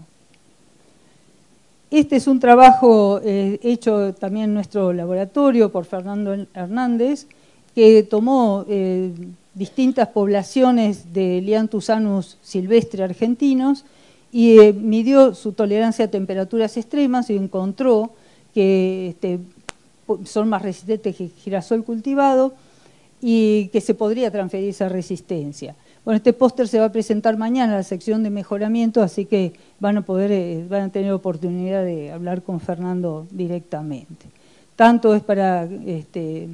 Este es un trabajo eh, hecho también en nuestro laboratorio por Fernando Hernández, que tomó eh, distintas poblaciones de Lianthus anus silvestre argentinos y eh, midió su tolerancia a temperaturas extremas y encontró que este, son más resistentes que girasol cultivado y que se podría transferir esa resistencia. Bueno, este póster se va a presentar mañana en la sección de mejoramiento, así que van a poder, eh, van a tener oportunidad de hablar con Fernando directamente. Tanto es para este,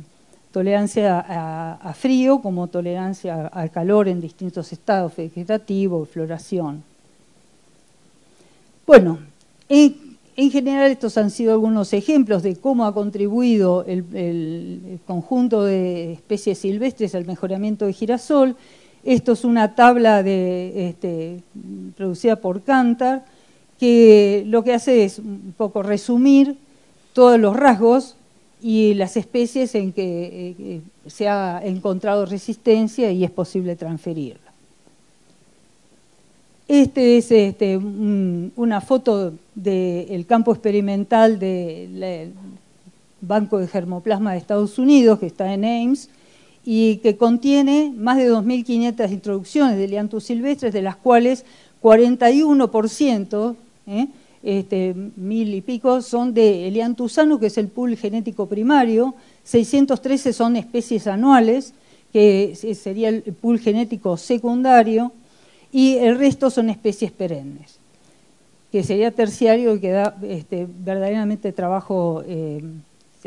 tolerancia a, frío como tolerancia al calor en distintos estados vegetativos, floración. Bueno, en, general estos han sido algunos ejemplos de cómo ha contribuido el conjunto de especies silvestres al mejoramiento de girasol esto es una tabla este, producida por Cantar, que lo que hace es un poco resumir todos los rasgos y las especies en que eh, se ha encontrado resistencia y es posible transferirla. Este es este, una foto del campo experimental del Banco de Germoplasma de Estados Unidos, que está en Ames, y que contiene más de 2.500 introducciones de liantus silvestres, de las cuales 41%, ¿eh? este, mil y pico, son de Elianthus anus, que es el pool genético primario, 613 son especies anuales, que sería el pool genético secundario, y el resto son especies perennes, que sería terciario y que da este, verdaderamente trabajo eh,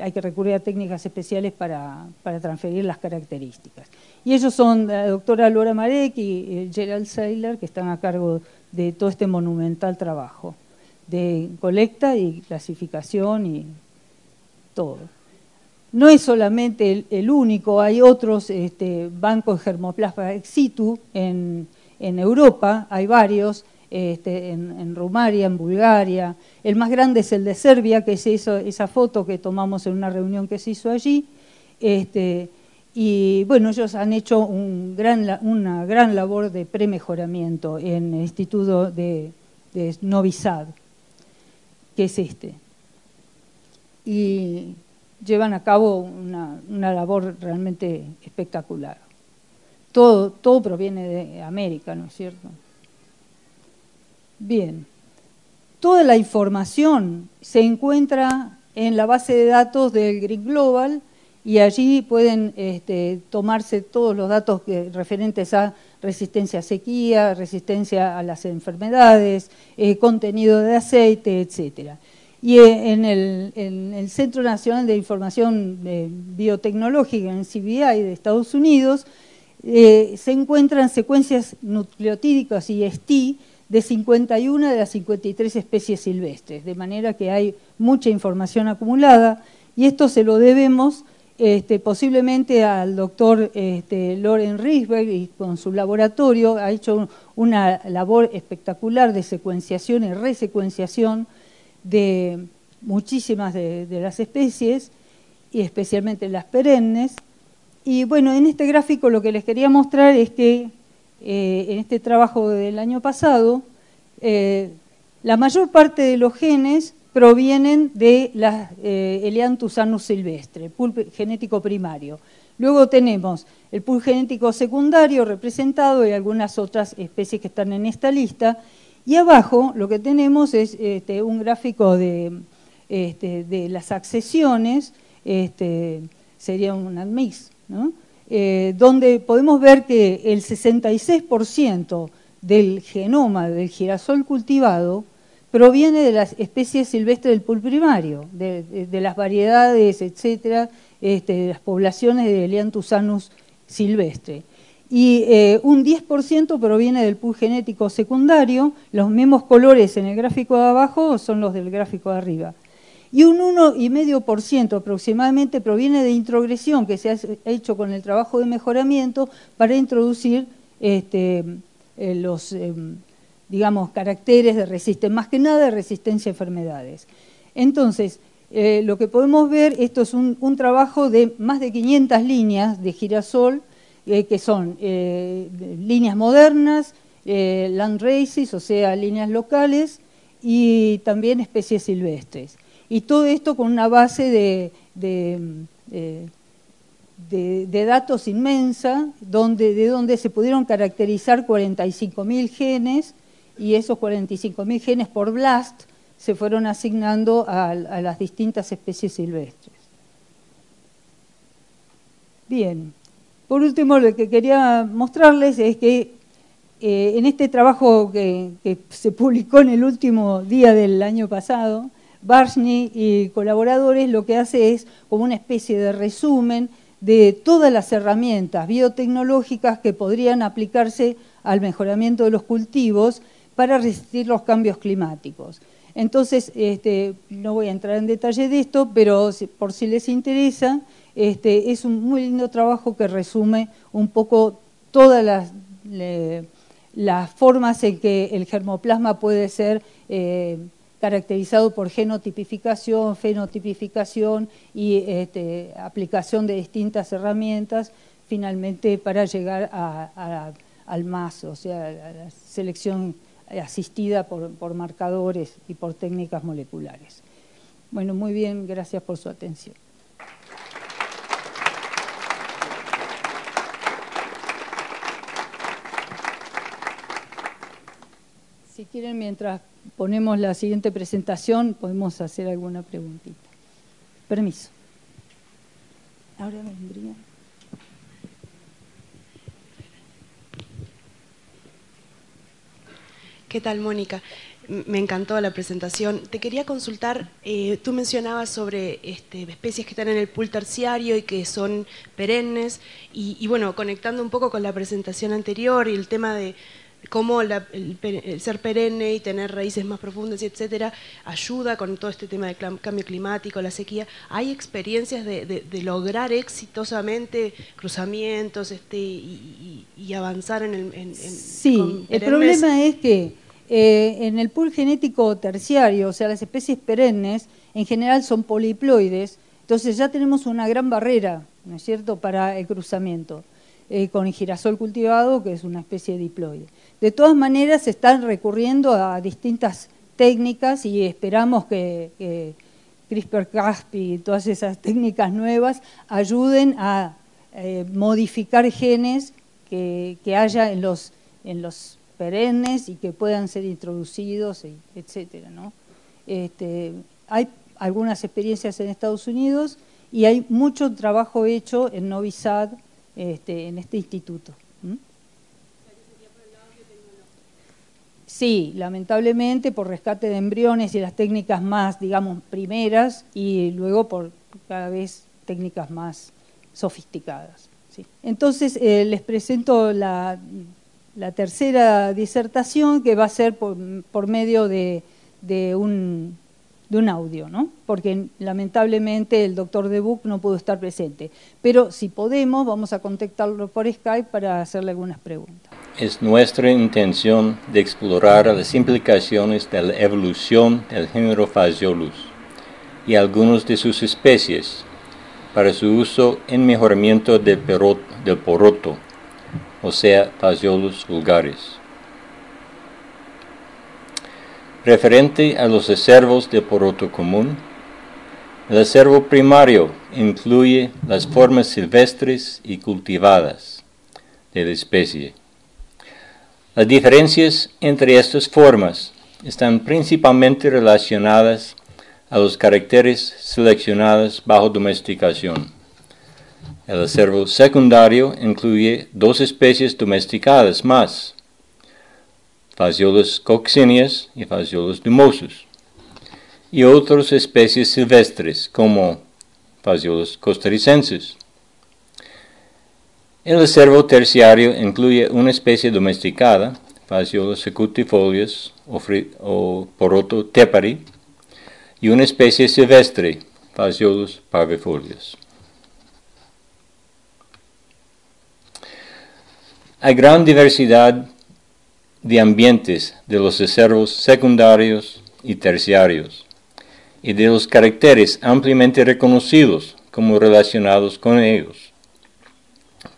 hay que recurrir a técnicas especiales para, transferir las características. Y ellos son la doctora Laura Marek y eh, Gerald Seiler, que están a cargo de todo este monumental trabajo de colecta y clasificación y todo. No es solamente el, único, hay otros este, bancos germoplasma ex situ en, Europa, hay varios, este, en, Rumania, en Bulgaria. El más grande es el de Serbia, que es esa foto que tomamos en una reunión que se hizo allí. Este, y bueno, ellos han hecho una gran labor de premejoramiento en el Instituto de, de Novi que es este. Y llevan a cabo una labor realmente espectacular. Todo, todo proviene de América, ¿no es cierto? Bien, toda la información se encuentra en la base de datos del Green Global y allí pueden este, tomarse todos los datos referentes a resistencia a sequía, resistencia a las enfermedades, eh, contenido de aceite, etcétera. Y eh, en el, Centro Nacional de Información eh, Biotecnológica, en CBI de Estados Unidos, eh, se encuentran secuencias nucleotídicas y STI de 51 de las 53 especies silvestres, de manera que hay mucha información acumulada y esto se lo debemos este, posiblemente al doctor este, Loren Risberg y con su laboratorio ha hecho una labor espectacular de secuenciación y resecuenciación de muchísimas de, las especies, y especialmente las perennes. Y bueno, en este gráfico lo que les quería mostrar es que eh, en este trabajo del año pasado, eh, la mayor parte de los genes provienen de la eh, Eleanthus anus silvestre, pool genético primario. Luego tenemos el pool genético secundario representado y algunas otras especies que están en esta lista, y abajo lo que tenemos es este, un gráfico de, este, las accesiones, este, sería un admix, eh, donde podemos ver que el 66% del genoma del girasol cultivado proviene de las especies silvestres del pool primario, de, las variedades, etcétera, de las poblaciones de Elianthus anus silvestre y eh, un 10% proviene del pool genético secundario, los mismos colores en el gráfico de abajo son los del gráfico de arriba. Y un 1,5% aproximadamente proviene de introgresión que se ha hecho con el trabajo de mejoramiento para introducir este, eh, los, em, digamos, caracteres de resistencia, más que nada de resistencia a enfermedades. Entonces, eh, lo que podemos ver, esto es un, un trabajo de más de 500 líneas de girasol, eh, que son eh, líneas modernas, eh, land races, o sea, líneas locales, y también especies silvestres. Y todo esto con una base de, de, datos inmensa, donde, de donde se pudieron caracterizar 45.000 genes, y esos 45.000 genes por BLAST se fueron asignando a las distintas especies silvestres. Bien. Por último, lo que quería mostrarles es que eh, en este trabajo que, se publicó en el último día del año pasado, Barsny y colaboradores lo que hace es como una especie de resumen de todas las herramientas biotecnológicas que podrían aplicarse al mejoramiento de los cultivos para resistir los cambios climáticos. Entonces, este, no voy a entrar en detalle de esto, pero por si les interesa, este, es un muy lindo trabajo que resume un poco todas las, formas en que el germoplasma puede ser eh, caracterizado por genotipificación, fenotipificación y este, aplicación de distintas herramientas, finalmente para llegar al MAS, o sea, a la selección asistida por marcadores y por técnicas moleculares. Bueno, muy bien, gracias por su atención. Si quieren, mientras ponemos la siguiente presentación, podemos hacer alguna preguntita. Permiso. Ahora vendría. ¿Qué tal, Mónica? Me encantó la presentación. Te quería consultar, eh, tú mencionabas sobre este, especies que están en el pool terciario y que son perennes, y, bueno, conectando un poco con la presentación anterior y el tema de, cómo el, ser perenne y tener raíces más profundas, y etcétera, ayuda con todo este tema del cambio climático, la sequía. ¿Hay experiencias de, lograr exitosamente cruzamientos este, y, avanzar en el... sí, el problema es que Eh, en el pool genético terciario, o sea, las especies perennes, en general son poliploides, entonces ya tenemos una gran barrera, ¿no es cierto?, para el cruzamiento, eh, con girasol cultivado, que es una especie diploide. De todas maneras, se están recurriendo a distintas técnicas y esperamos que, CRISPR-Cas y todas esas técnicas nuevas ayuden a eh, modificar genes que, haya en los, en los perennes y que puedan ser introducidos, etcétera. Este, hay algunas experiencias en Estados Unidos y hay mucho trabajo hecho en Novi Sad, este, en este instituto. Sí, lamentablemente por rescate de embriones y las técnicas más, digamos, primeras y luego por cada vez técnicas más sofisticadas. Entonces, eh, les presento la, tercera disertación que va a ser por, medio de, un, de, un, audio, ¿no? porque lamentablemente el doctor Debuc no pudo estar presente. Pero si podemos, vamos a contactarlo por Skype para hacerle algunas preguntas es nuestra intención de explorar las implicaciones de la evolución del género Phaseolus y algunas de sus especies para su uso en mejoramiento del, poroto, o sea, Phaseolus vulgaris. Referente a los acervos de poroto común, el acervo primario incluye las formas silvestres y cultivadas de la especie las diferencias entre estas formas están principalmente relacionadas a los caracteres seleccionados bajo domesticación. El acervo secundario incluye dos especies domesticadas más, Phaseolus coccineus y Phaseolus dumosus, y otras especies silvestres como Phaseolus costarricensis. El acervo terciario incluye una especie domesticada, Phaseolus secutifolius o, poroto tepari, y una especie silvestre, Phaseolus parvifolius. Hay gran diversidad de ambientes de los acervos secundarios y terciarios y de los caracteres ampliamente reconocidos como relacionados con ellos.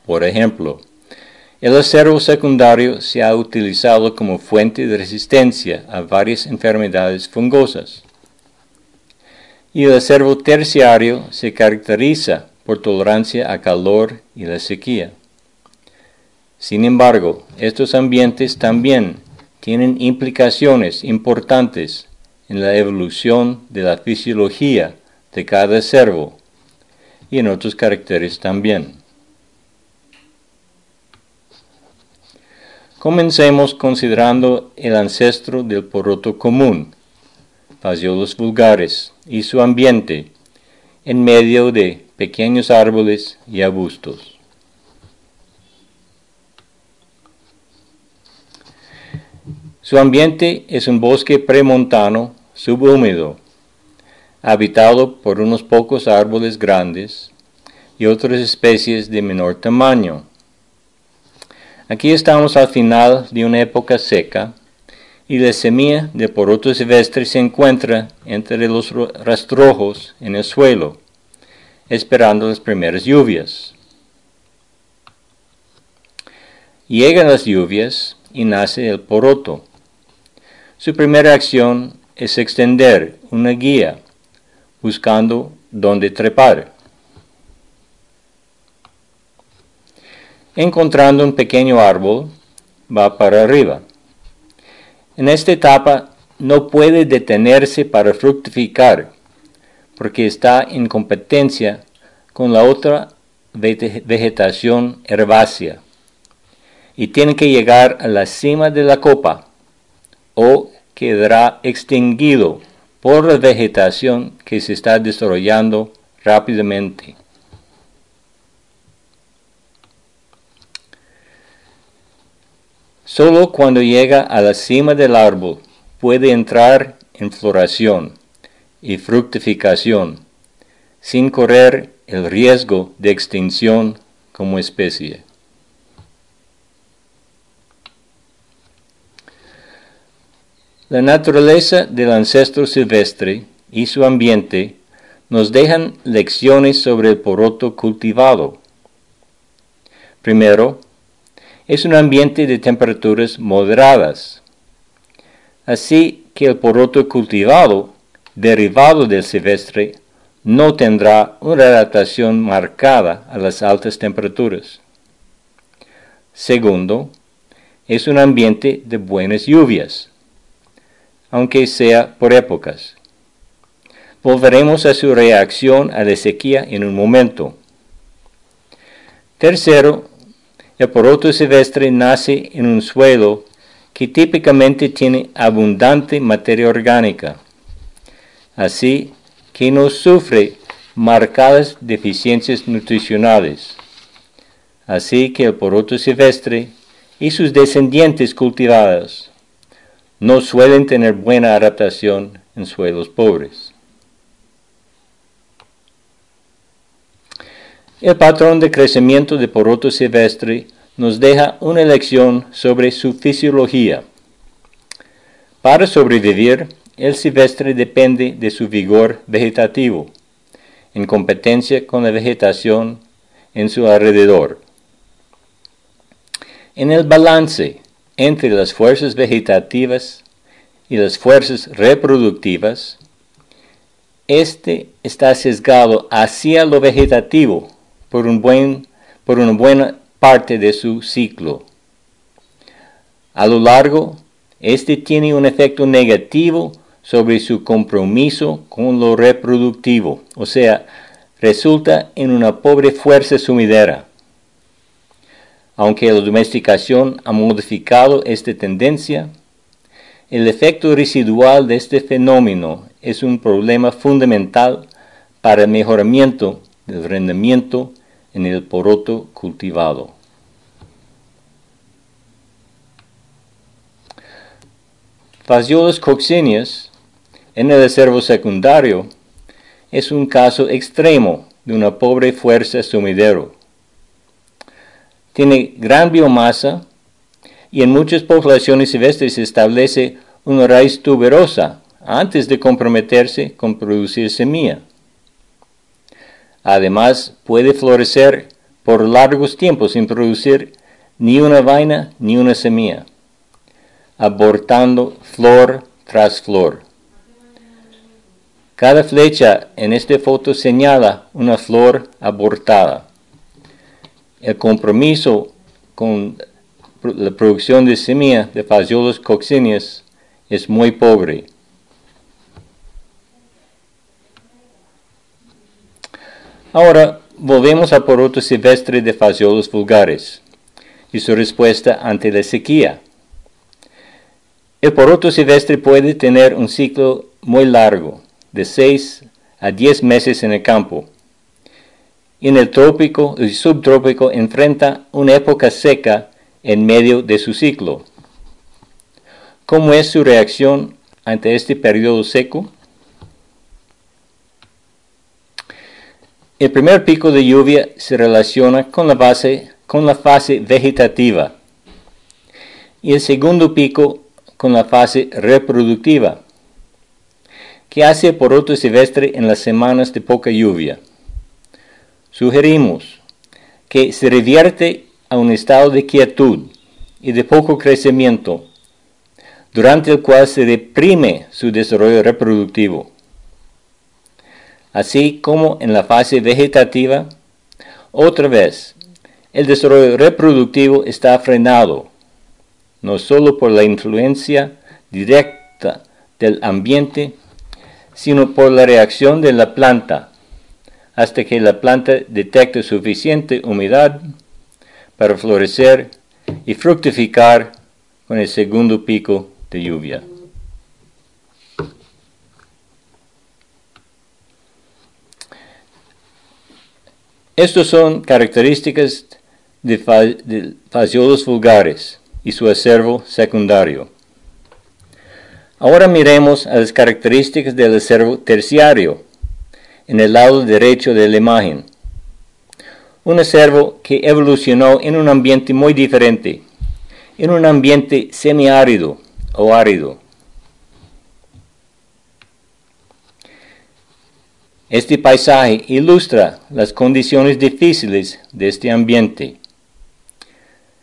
Por ejemplo, el acervo secundario se ha utilizado como fuente de resistencia a varias enfermedades fungosas. Y el acervo terciario se caracteriza por tolerancia a calor y la sequía. Sin embargo, estos ambientes también tienen implicaciones importantes en la evolución de la fisiología de cada acervo y en otros caracteres también. Comencemos considerando el ancestro del poroto común, Phaseolus vulgaris, y su ambiente, en medio de pequeños árboles y arbustos. Su ambiente es un bosque premontano subhúmedo, habitado por unos pocos árboles grandes y otras especies de menor tamaño Aquí estamos al final de una época seca y la semilla de poroto silvestre se encuentra entre los rastrojos en el suelo, esperando las primeras lluvias. Llegan las lluvias y nace el poroto. Su primera acción es extender una guía buscando dónde trepar. Encontrando un pequeño árbol, va para arriba. En esta etapa no puede detenerse para fructificar, porque está en competencia con la otra vegetación herbácea y tiene que llegar a la cima de la copa o quedará extinguido por la vegetación que se está desarrollando rápidamente. Solo cuando llega a la cima del árbol puede entrar en floración y fructificación sin correr el riesgo de extinción como especie. La naturaleza del ancestro silvestre y su ambiente nos dejan lecciones sobre el poroto cultivado. Primero, es un ambiente de temperaturas moderadas. Así que el poroto cultivado, derivado del silvestre, no tendrá una adaptación marcada a las altas temperaturas. Segundo, es un ambiente de buenas lluvias, aunque sea por épocas. Volveremos a su reacción a la sequía en un momento. Tercero, el poroto silvestre nace en un suelo que típicamente tiene abundante materia orgánica, así que no sufre marcadas deficiencias nutricionales. Así que el poroto silvestre y sus descendientes cultivados no suelen tener buena adaptación en suelos pobres. El patrón de crecimiento de poroto silvestre nos deja una lección sobre su fisiología. Para sobrevivir, el silvestre depende de su vigor vegetativo, en competencia con la vegetación en su alrededor. En el balance entre las fuerzas vegetativas y las fuerzas reproductivas, este está sesgado hacia lo vegetativo por, un buen, por una buena parte de su ciclo. A lo largo, este tiene un efecto negativo sobre su compromiso con lo reproductivo, o sea, resulta en una pobre fuerza sumidera. Aunque la domesticación ha modificado esta tendencia, el efecto residual de este fenómeno es un problema fundamental para el mejoramiento del rendimiento en el poroto cultivado. Fasciolas coccineas en el acervo secundario es un caso extremo de una pobre fuerza sumidero. Tiene gran biomasa y en muchas poblaciones silvestres se establece una raíz tuberosa antes de comprometerse con producir semilla. Además, puede florecer por largos tiempos sin producir ni una vaina ni una semilla, abortando flor tras flor. Cada flecha en esta foto señala una flor abortada. El compromiso con la producción de semilla de Phaseolus coccineus es muy pobre. Ahora volvemos a poroto silvestre de Phaseolus vulgares y su respuesta ante la sequía. El poroto silvestre puede tener un ciclo muy largo de 6 a 10 meses en el campo. En el trópico y subtrópico enfrenta una época seca en medio de su ciclo. ¿Cómo es su reacción ante este periodo seco? El primer pico de lluvia se relaciona con la, base, con la fase vegetativa y el segundo pico con la fase reproductiva que hace por otro silvestre en las semanas de poca lluvia. Sugerimos que se revierte a un estado de quietud y de poco crecimiento, durante el cual se deprime su desarrollo reproductivo. Así como en la fase vegetativa, otra vez, el desarrollo reproductivo está frenado, no solo por la influencia directa del ambiente, sino por la reacción de la planta, hasta que la planta detecte suficiente humedad para florecer y fructificar con el segundo pico de lluvia. Estas son características de, fasciolos vulgares y su acervo secundario. Ahora miremos a las características del acervo terciario en el lado derecho de la imagen. Un acervo que evolucionó en un ambiente muy diferente, en un ambiente semiárido o árido. Este paisaje ilustra las condiciones difíciles de este ambiente.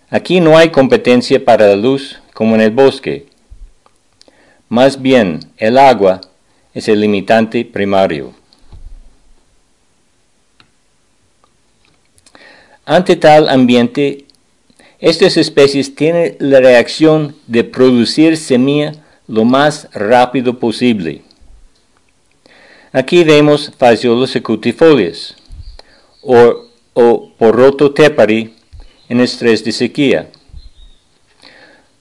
Aquí no hay competencia para la luz como en el bosque. Más bien, el agua es el limitante primario. Ante tal ambiente, estas especies tienen la reacción de producir semilla lo más rápido posible. Aquí vemos fasciolos secutifolias o, o porroto tepari en estrés de sequía.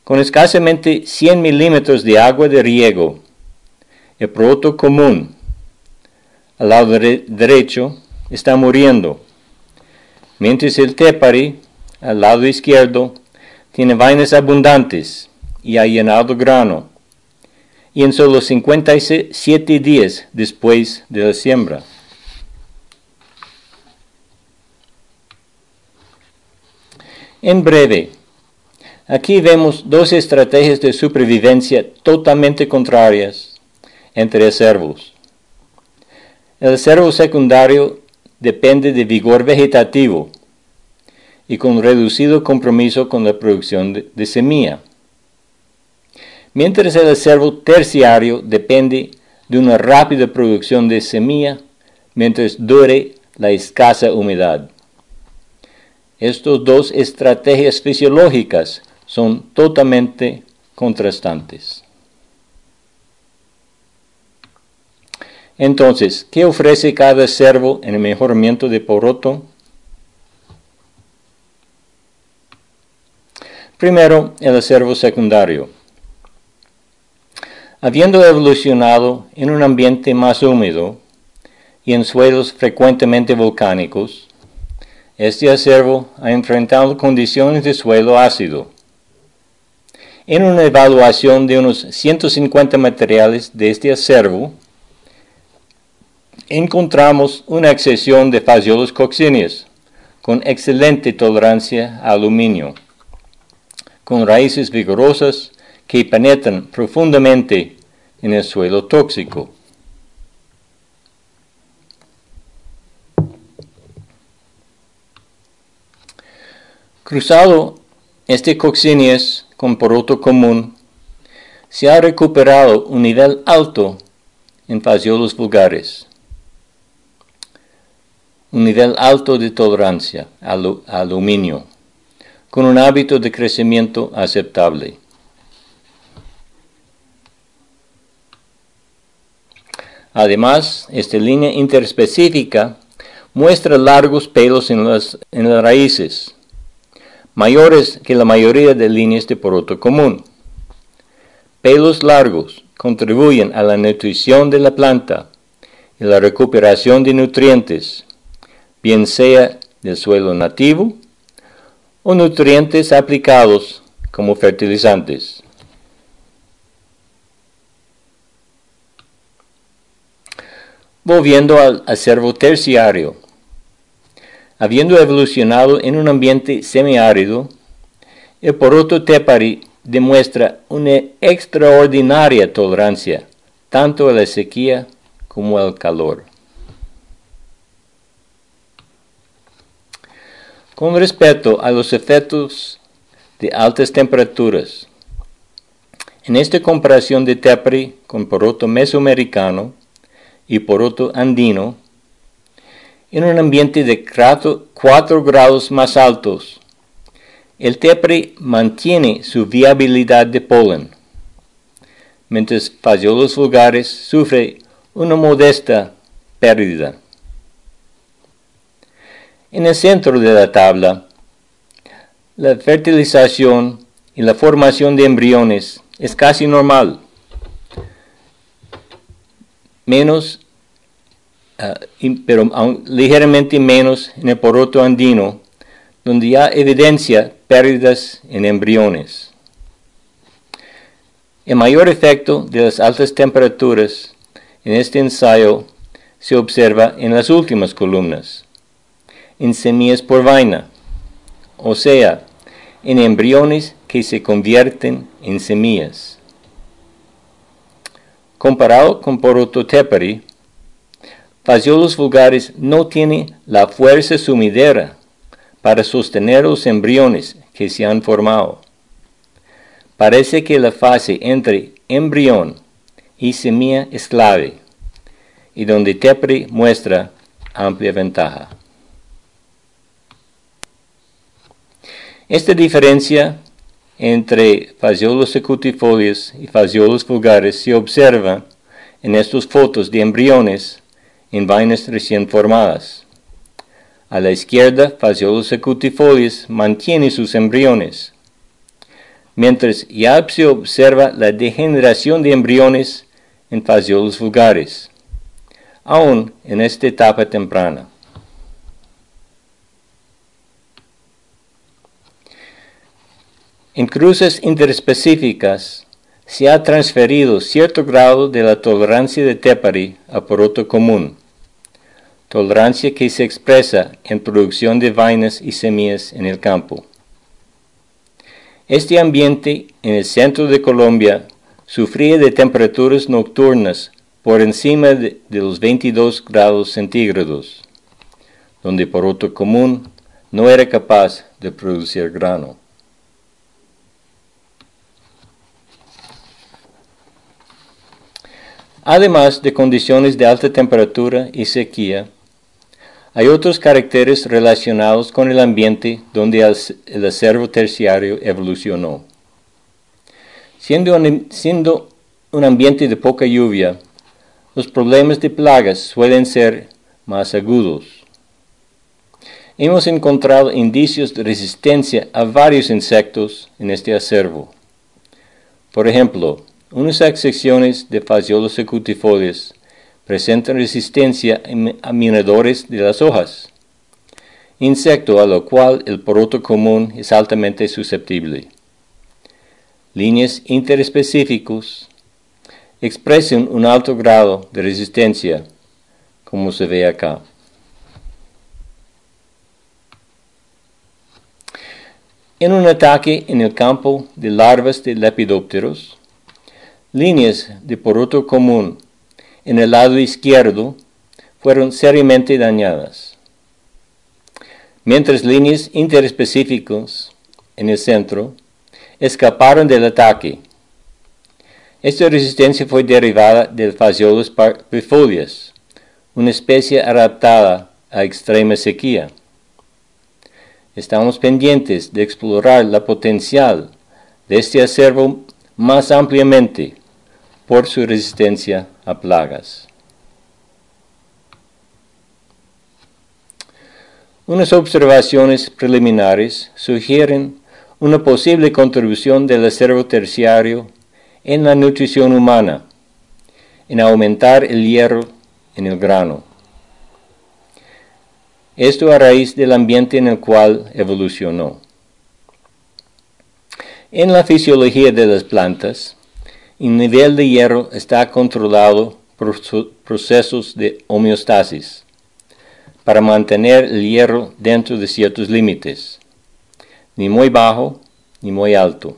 Con escasamente 100 milímetros de agua de riego, el porroto común al lado derecho está muriendo, mientras el tepari al lado izquierdo tiene vainas abundantes y ha llenado grano y en solo 57 días después de la siembra. En breve, aquí vemos dos estrategias de supervivencia totalmente contrarias entre cervos. El cervo secundario depende de vigor vegetativo y con reducido compromiso con la producción de, de semilla mientras el acervo terciario depende de una rápida producción de semilla mientras dure la escasa humedad. Estas dos estrategias fisiológicas son totalmente contrastantes. Entonces, ¿qué ofrece cada cervo en el mejoramiento de poroto? Primero, el acervo secundario. Habiendo evolucionado en un ambiente más húmedo y en suelos frecuentemente volcánicos, este acervo ha enfrentado condiciones de suelo ácido. En una evaluación de unos 150 materiales de este acervo, encontramos una excesión de Phaseolus coccineus con excelente tolerancia a aluminio, con raíces vigorosas que penetran profundamente en el suelo tóxico. Cruzado este coccinius con poroto común, se ha recuperado un nivel alto en fasciolos vulgares, un nivel alto de tolerancia al aluminio, con un hábito de crecimiento aceptable. Además, esta línea interespecífica muestra largos pelos en las, raíces, mayores que la mayoría de líneas de poroto común. Pelos largos contribuyen a la nutrición de la planta y la recuperación de nutrientes, bien sea del suelo nativo o nutrientes aplicados como fertilizantes. Volviendo al acervo terciario, habiendo evolucionado en un ambiente semiárido, el poroto tepari demuestra una extraordinaria tolerancia tanto a la sequía como al calor. Con respecto a los efectos de altas temperaturas, en esta comparación de tepari con poroto mesoamericano, y poroto andino en un ambiente de 4 grados más altos. El tepre mantiene su viabilidad de polen, mientras Phaseolus vulgares sufre una modesta pérdida. En el centro de la tabla, la fertilización y la formación de embriones es casi normal menos, ah, pero ligeramente menos en el poroto andino, donde ya evidencia pérdidas en embriones. El mayor efecto de las altas temperaturas en este ensayo se observa en las últimas columnas, en semillas por vaina, o sea, en embriones que se convierten en semillas. Comparado con Tepari, Phaseolus vulgaris no tiene la fuerza sumidera para sostener los embriones que se han formado. Parece que la fase entre embrión y semilla es clave, y donde Tepri muestra amplia ventaja. Esta diferencia entre fasciolos secutifolios y fasciolos vulgares se observa en estas fotos de embriones en vainas recién formadas. A la izquierda, fasciolos secutifolios mantiene sus embriones, mientras ya se observa la degeneración de embriones en fasciolos vulgares, aún en esta etapa temprana. En cruces interespecíficas se ha transferido cierto grado de la tolerancia de Tepari a poroto común, tolerancia que se expresa en producción de vainas y semillas en el campo. Este ambiente en el centro de Colombia sufría de temperaturas nocturnas por encima de, los 22 grados centígrados, donde poroto común no era capaz de producir grano. Además de condiciones de alta temperatura y sequía, hay otros caracteres relacionados con el ambiente donde el acervo terciario evolucionó. Siendo un, ambiente de poca lluvia, los problemas de plagas suelen ser más agudos. Hemos encontrado indicios de resistencia a varios insectos en este acervo. Por ejemplo, unas secciones de fasciolos secutifolios presentan resistencia a minadores de las hojas, insecto a lo cual el poroto común es altamente susceptible. Líneas interespecíficos expresan un alto grado de resistencia, como se ve acá. En un ataque en el campo de larvas de lepidópteros, líneas de poroto común en el lado izquierdo fueron seriamente dañadas, mientras líneas interespecíficas en el centro escaparon del ataque. Esta resistencia fue derivada del Phaseolus bifolias, una especie adaptada a extrema sequía. Estamos pendientes de explorar la potencial de este acervo más ampliamente por su resistencia a plagas. Unas observaciones preliminares sugieren una posible contribución del acervo terciario en la nutrición humana, en aumentar el hierro en el grano. Esto a raíz del ambiente en el cual evolucionó. En la fisiología de las plantas, el nivel de hierro está controlado por procesos de homeostasis para mantener el hierro dentro de ciertos límites, ni muy bajo ni muy alto.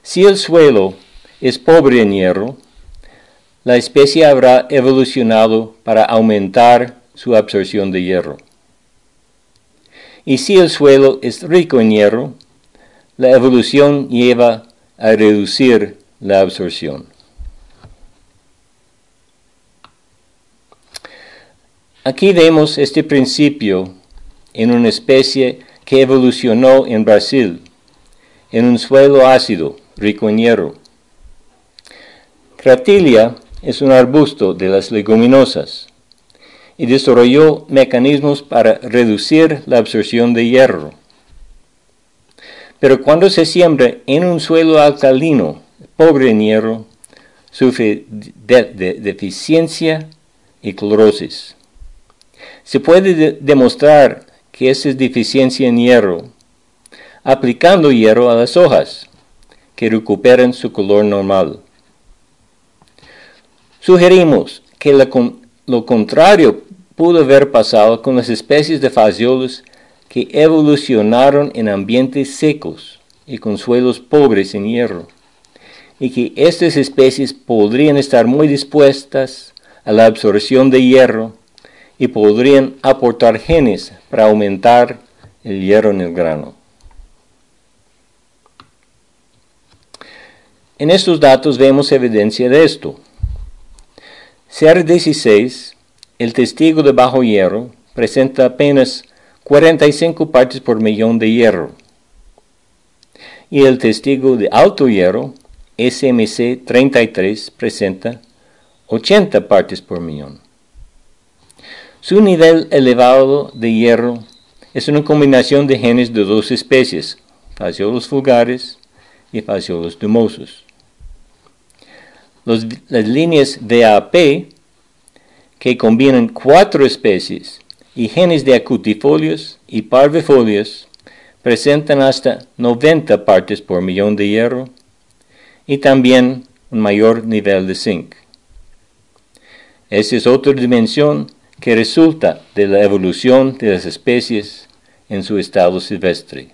Si el suelo es pobre en hierro, la especie habrá evolucionado para aumentar su absorción de hierro. Y si el suelo es rico en hierro, la evolución lleva a reducir la absorción. Aquí vemos este principio en una especie que evolucionó en Brasil, en un suelo ácido, rico en hierro. Cratilia es un arbusto de las leguminosas y desarrolló mecanismos para reducir la absorción de hierro. Pero cuando se siembra en un suelo alcalino, pobre en hierro, sufre de, deficiencia y clorosis. Se puede demostrar que esa es deficiencia en hierro aplicando hierro a las hojas, que recuperan su color normal. Sugerimos que lo contrario pudo haber pasado con las especies de fasciolos que evolucionaron en ambientes secos y con suelos pobres en hierro, y que estas especies podrían estar muy dispuestas a la absorción de hierro y podrían aportar genes para aumentar el hierro en el grano. En estos datos vemos evidencia de esto. CR16, el testigo de bajo hierro, presenta apenas 45 partes por millón de hierro. Y el testigo de alto hierro, SMC 33, presenta 80 partes por millón. Su nivel elevado de hierro es una combinación de genes de dos especies, fasciolos vulgares y fasciolos dumosos. las líneas VAP, que combinan cuatro especies, y genes de acutifolios y parvifolios, presentan hasta 90 partes por millón de hierro y también un mayor nivel de zinc. Esta es otra dimensión que resulta de la evolución de las especies en su estado silvestre.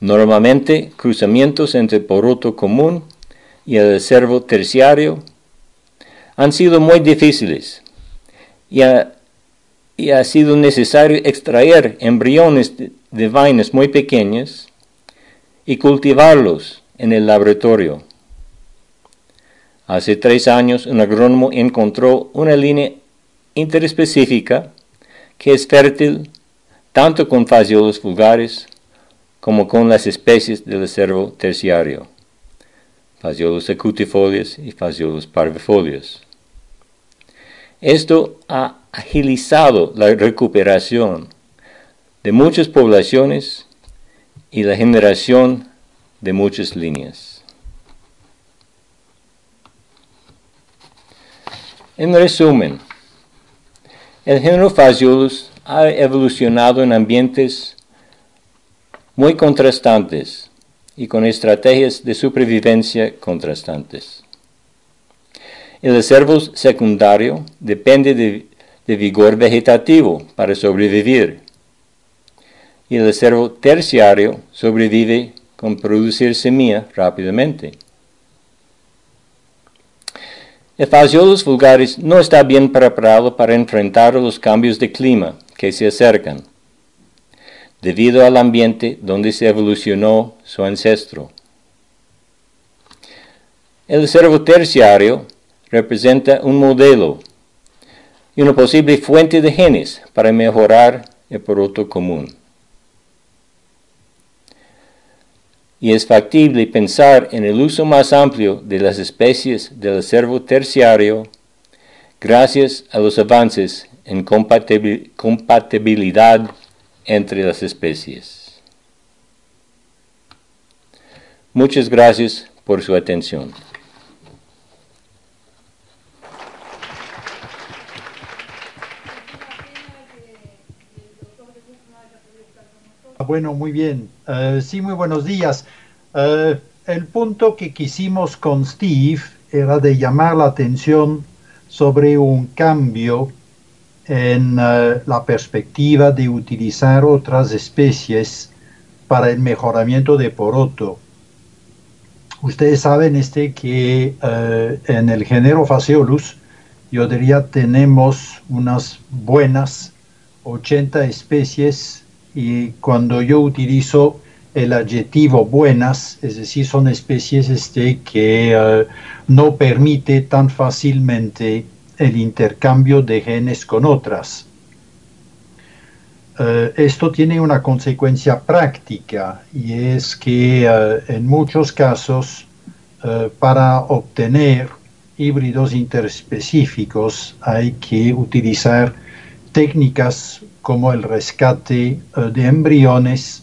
Normalmente, cruzamientos entre poroto común y el cervo terciario han sido muy difíciles y ha, sido necesario extraer embriones de vainas muy pequeñas y cultivarlos en el laboratorio. Hace tres años un agrónomo encontró una línea interespecífica que es fértil tanto con fasciolos vulgares como con las especies del acervo terciario, fasciolos acutifolios y fasciolos parvifolios. Esto ha agilizado la recuperación de muchas poblaciones y la generación de muchas líneas. En resumen, el género Phaseolus ha evolucionado en ambientes muy contrastantes y con estrategias de supervivencia contrastantes. El acervo secundario depende de, vigor vegetativo para sobrevivir y el acervo terciario sobrevive con producir semilla rápidamente. El Phaseolus vulgaris no está bien preparado para enfrentar los cambios de clima que se acercan, debido al ambiente donde se evolucionó su ancestro. El cervo terciario representa un modelo y una posible fuente de genes para mejorar el producto común. y es factible pensar en el uso más amplio de las especies del acervo terciario gracias a los avances en compatibilidad entre las especies. Muchas gracias por su atención. Bueno, muy bien. Eh, sí, muy buenos días. Eh, el punto que quisimos con Steve era de llamar la atención sobre un cambio en eh, la perspectiva de utilizar otras especies para el mejoramiento de poroto. Ustedes saben este que en el género Phaseolus, yo diría, tenemos unas buenas 80 especies y cuando yo utilizo el adjetivo buenas, es decir, son especies este, que eh, no permite tan fácilmente el intercambio de genes con otras. Eh, esto tiene una consecuencia práctica y es que eh, en muchos casos para obtener híbridos interespecíficos hay que utilizar técnicas como el rescate eh, de embriones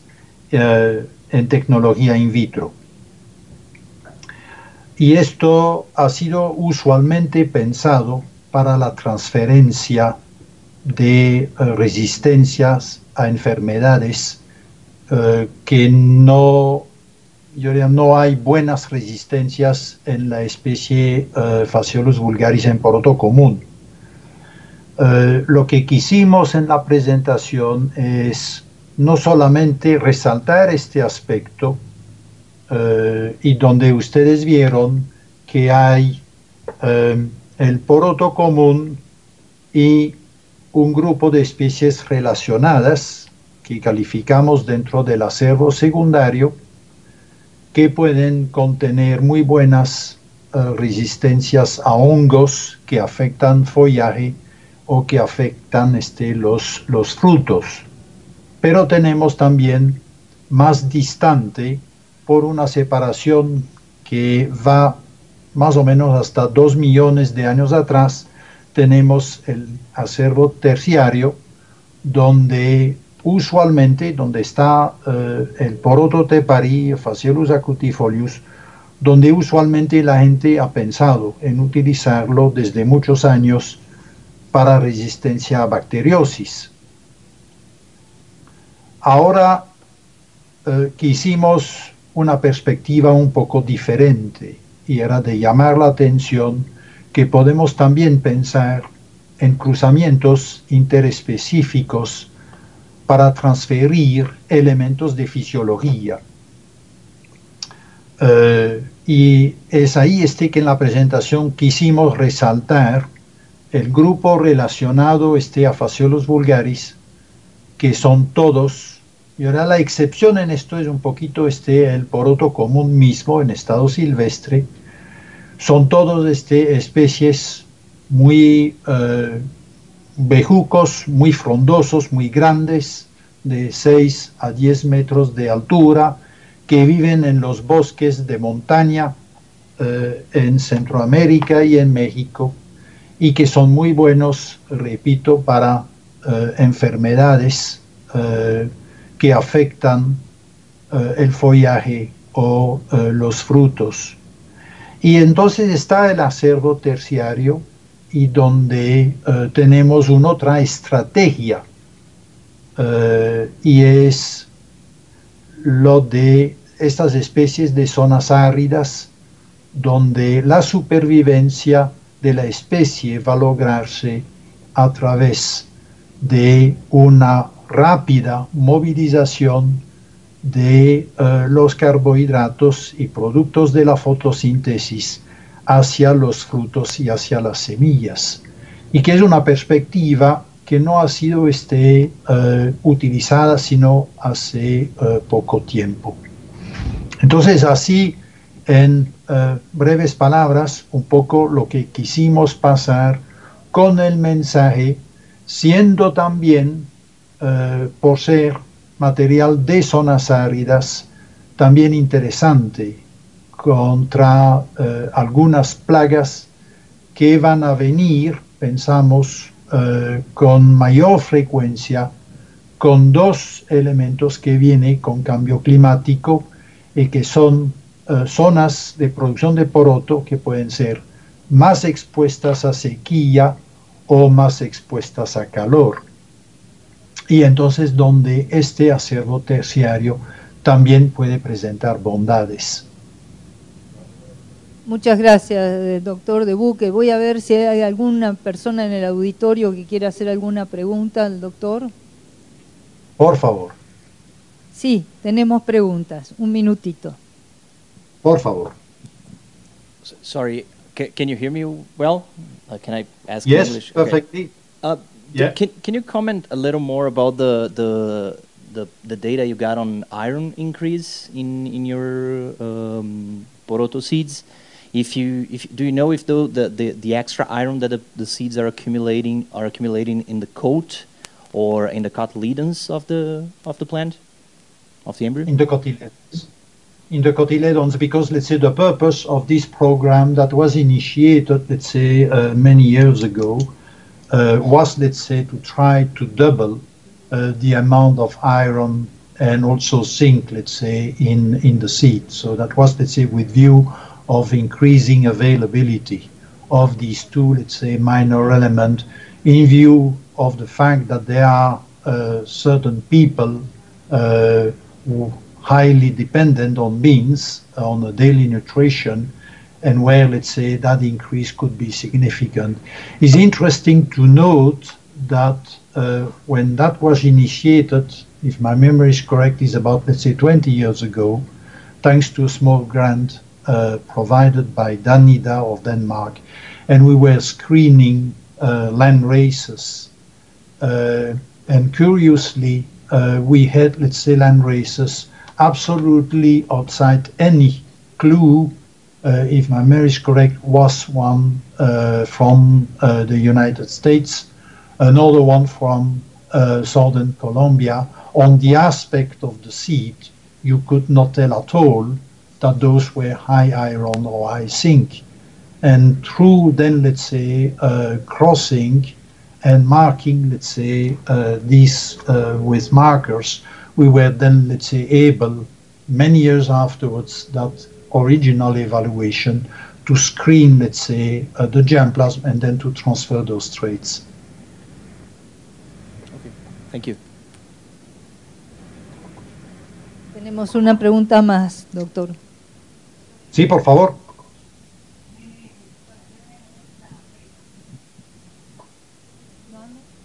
eh, en tecnología in vitro. Y esto ha sido usualmente pensado para la transferencia de eh, resistencias a enfermedades que no, yo no hay buenas resistencias en la especie Phaseolus vulgaris en poroto común. Eh, lo que quisimos en la presentación es no solamente resaltar este aspecto, eh, y donde ustedes vieron que hay em, el poroto común y un grupo de especies relacionadas que calificamos dentro del acervo secundario que pueden contener muy buenas eh, resistencias a hongos que afectan follaje o que afectan este, los, los frutos. Pero tenemos también más distante por una separación que va más o menos hasta dos millones de años atrás, tenemos el acervo terciario, donde usualmente, donde está eh, el Porototepari, Phaseolus acutifolius, donde usualmente la gente ha pensado en utilizarlo desde muchos años para resistencia a bacteriosis. Ahora eh, quisimos una perspectiva un poco diferente y era de llamar la atención que podemos también pensar en cruzamientos interespecíficos para transferir elementos de fisiología. Eh, y es ahí este que en la presentación quisimos resaltar el grupo relacionado este a Fasciolos vulgaris, que son todos, y ahora la excepción en esto es un poquito este el poroto común mismo en estado silvestre, son todos este, especies muy eh, bejucos muy frondosos, muy grandes, de 6 a 10 metros de altura, que viven en los bosques de montaña eh, en Centroamérica y en México, y que son muy buenos, repito, para eh, enfermedades eh, que afectan el follaje o los frutos. Y entonces está el acervo terciario, y donde eh, tenemos una otra estrategia eh, y es lo de estas especies de zonas áridas donde la supervivencia de la especie va a lograrse a través de una rápida movilización de eh, los carbohidratos y productos de la fotosíntesis hacia los frutos y hacia las semillas, y que es una perspectiva que no ha sido este, eh, utilizada sino hace eh, poco tiempo. Entonces, así, en eh, breves palabras, un poco lo que quisimos pasar con el mensaje, siendo también, por ser material de zonas áridas, también interesante contra eh, algunas plagas que van a venir, pensamos, eh, con mayor frecuencia con dos elementos que vienen con cambio climático y que son eh, zonas de producción de poroto que pueden ser más expuestas a sequía o más expuestas a calor. Y entonces donde este acervo terciario también puede presentar bondades. Muchas gracias, eh, doctor de Buque. Voy a ver si hay alguna persona en el auditorio que quiera hacer alguna pregunta al doctor. Por favor. Sí, tenemos preguntas. Un minutito. Por favor. Sorry, can you hear me well? Uh, can I ask yes, English? Yes, perfectly. Uh, yeah. Can, can you comment a little more about the, the the the data you got on iron increase in in your um, poroto seeds? if you if do you know if the the, the extra iron that the, the, seeds are accumulating are accumulating in the coat or in the cotyledons of the of the plant of the embryo in the cotyledons in the cotyledons because let's say the purpose of this program that was initiated let's say uh, many years ago uh, was let's say to try to double uh, the amount of iron and also zinc let's say in in the seed. So that was let's say with view of increasing availability of these two, let's say, minor elements in view of the fact that there are uh, certain people uh, who highly dependent on beans, on a daily nutrition, and where, let's say, that increase could be significant. It's interesting to note that uh, when that was initiated, if my memory is correct, is about, let's say, 20 years ago, thanks to a small grant uh, provided by Danida of Denmark, and we were screening uh, land races. Uh, and curiously, uh, we had, let's say, land races absolutely outside any clue, uh, if my memory is correct, was one uh, from uh, the United States, another one from southern Colombia. On the aspect of the seed, you could not tell at all that those were high iron or high zinc. And through then, let's say, uh, crossing and marking, let's say, uh, these uh, with markers, we were then, let's say, able, many years afterwards, that original evaluation to screen, let's say, uh, the germplasm and then to transfer those traits. Okay, thank you. Tenemos una pregunta más, doctor. Sí, por favor.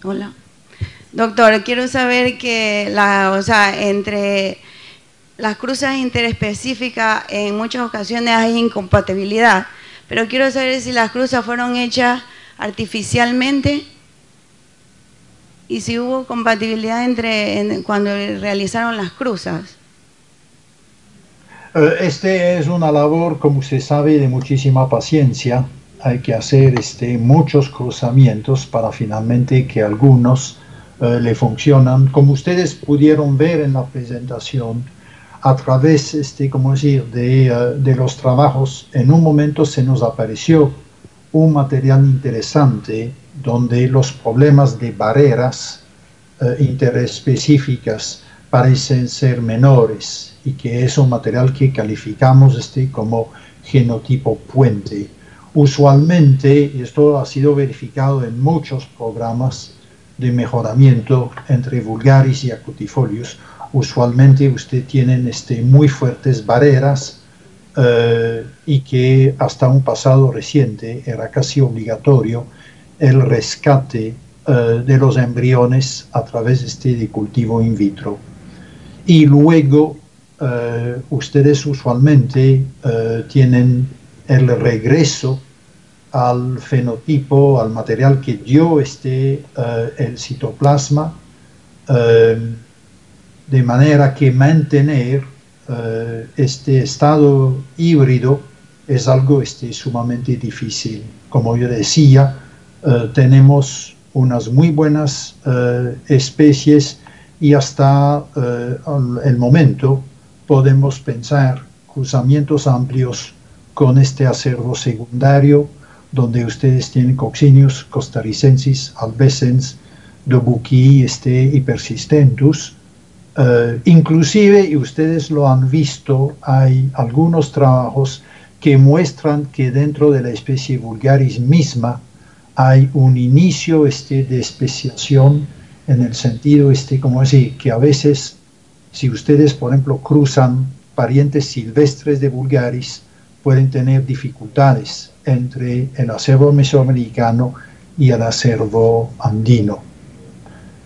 Hola. Doctor, quiero saber que la, o sea, entre las cruces interespecíficas en muchas ocasiones hay incompatibilidad, pero quiero saber si las cruces fueron hechas artificialmente y si hubo compatibilidad entre en- cuando realizaron las cruzas. Eh, Este es una labor, como se sabe, de muchísima paciencia. Hay que hacer este, muchos cruzamientos para finalmente que algunos eh, le funcionan. Como ustedes pudieron ver en la presentación, a través, este, como decir, de, eh, de los trabajos, en un momento se nos apareció un material interesante donde los problemas de barreras eh, interespecíficas parecen ser menores y que es un material que calificamos este como genotipo puente. Usualmente, y esto ha sido verificado en muchos programas de mejoramiento entre vulgaris y acutifolios, usualmente usted tienen este, muy fuertes barreras eh, y que hasta un pasado reciente era casi obligatorio el rescate eh, de los embriones a través este, de cultivo in vitro. Y luego eh, ustedes usualmente tienen el regreso al fenotipo, al material que dio este, eh, el citoplasma, eh, de manera que mantener eh, este estado híbrido es algo este, sumamente difícil. Como yo decía, tenemos unas muy buenas especies y hasta el momento podemos pensar cruzamientos amplios con este acervo secundario, donde ustedes tienen coccinius costarricensis, albescens, dobuqui este, y persistentus. Eh, inclusive, y ustedes lo han visto, hay algunos trabajos que muestran que dentro de la especie vulgaris misma hay un inicio este, de especiación en el sentido este, como decir, que a veces si ustedes, por ejemplo, cruzan parientes silvestres de vulgaris, pueden tener dificultades entre el acervo mesoamericano y el acervo andino.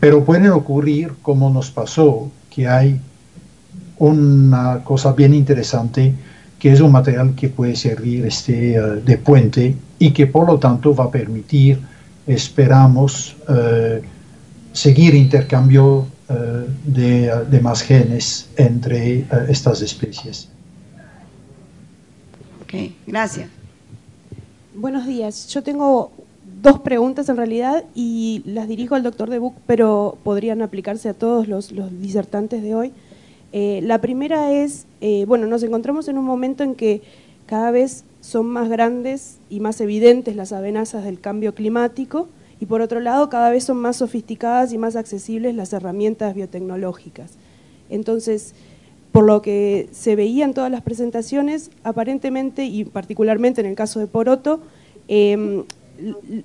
Pero pueden ocurrir, como nos pasó, que hay una cosa bien interesante, que es un material que puede servir este, eh, de puente y que por lo tanto va a permitir, esperamos, eh, seguir intercambio eh, de, de más genes entre estas especies. Ok, gracias. Buenos días. Yo tengo dos preguntas en realidad y las dirijo al doctor De Buc, pero podrían aplicarse a todos los, disertantes de hoy. Eh, la primera es, eh, bueno, nos encontramos en un momento en que cada vez son más grandes y más evidentes las amenazas del cambio climático y por otro lado cada vez son más sofisticadas y más accesibles las herramientas biotecnológicas. Entonces, por lo que se veía en todas las presentaciones, aparentemente y particularmente en el caso de Poroto, eh,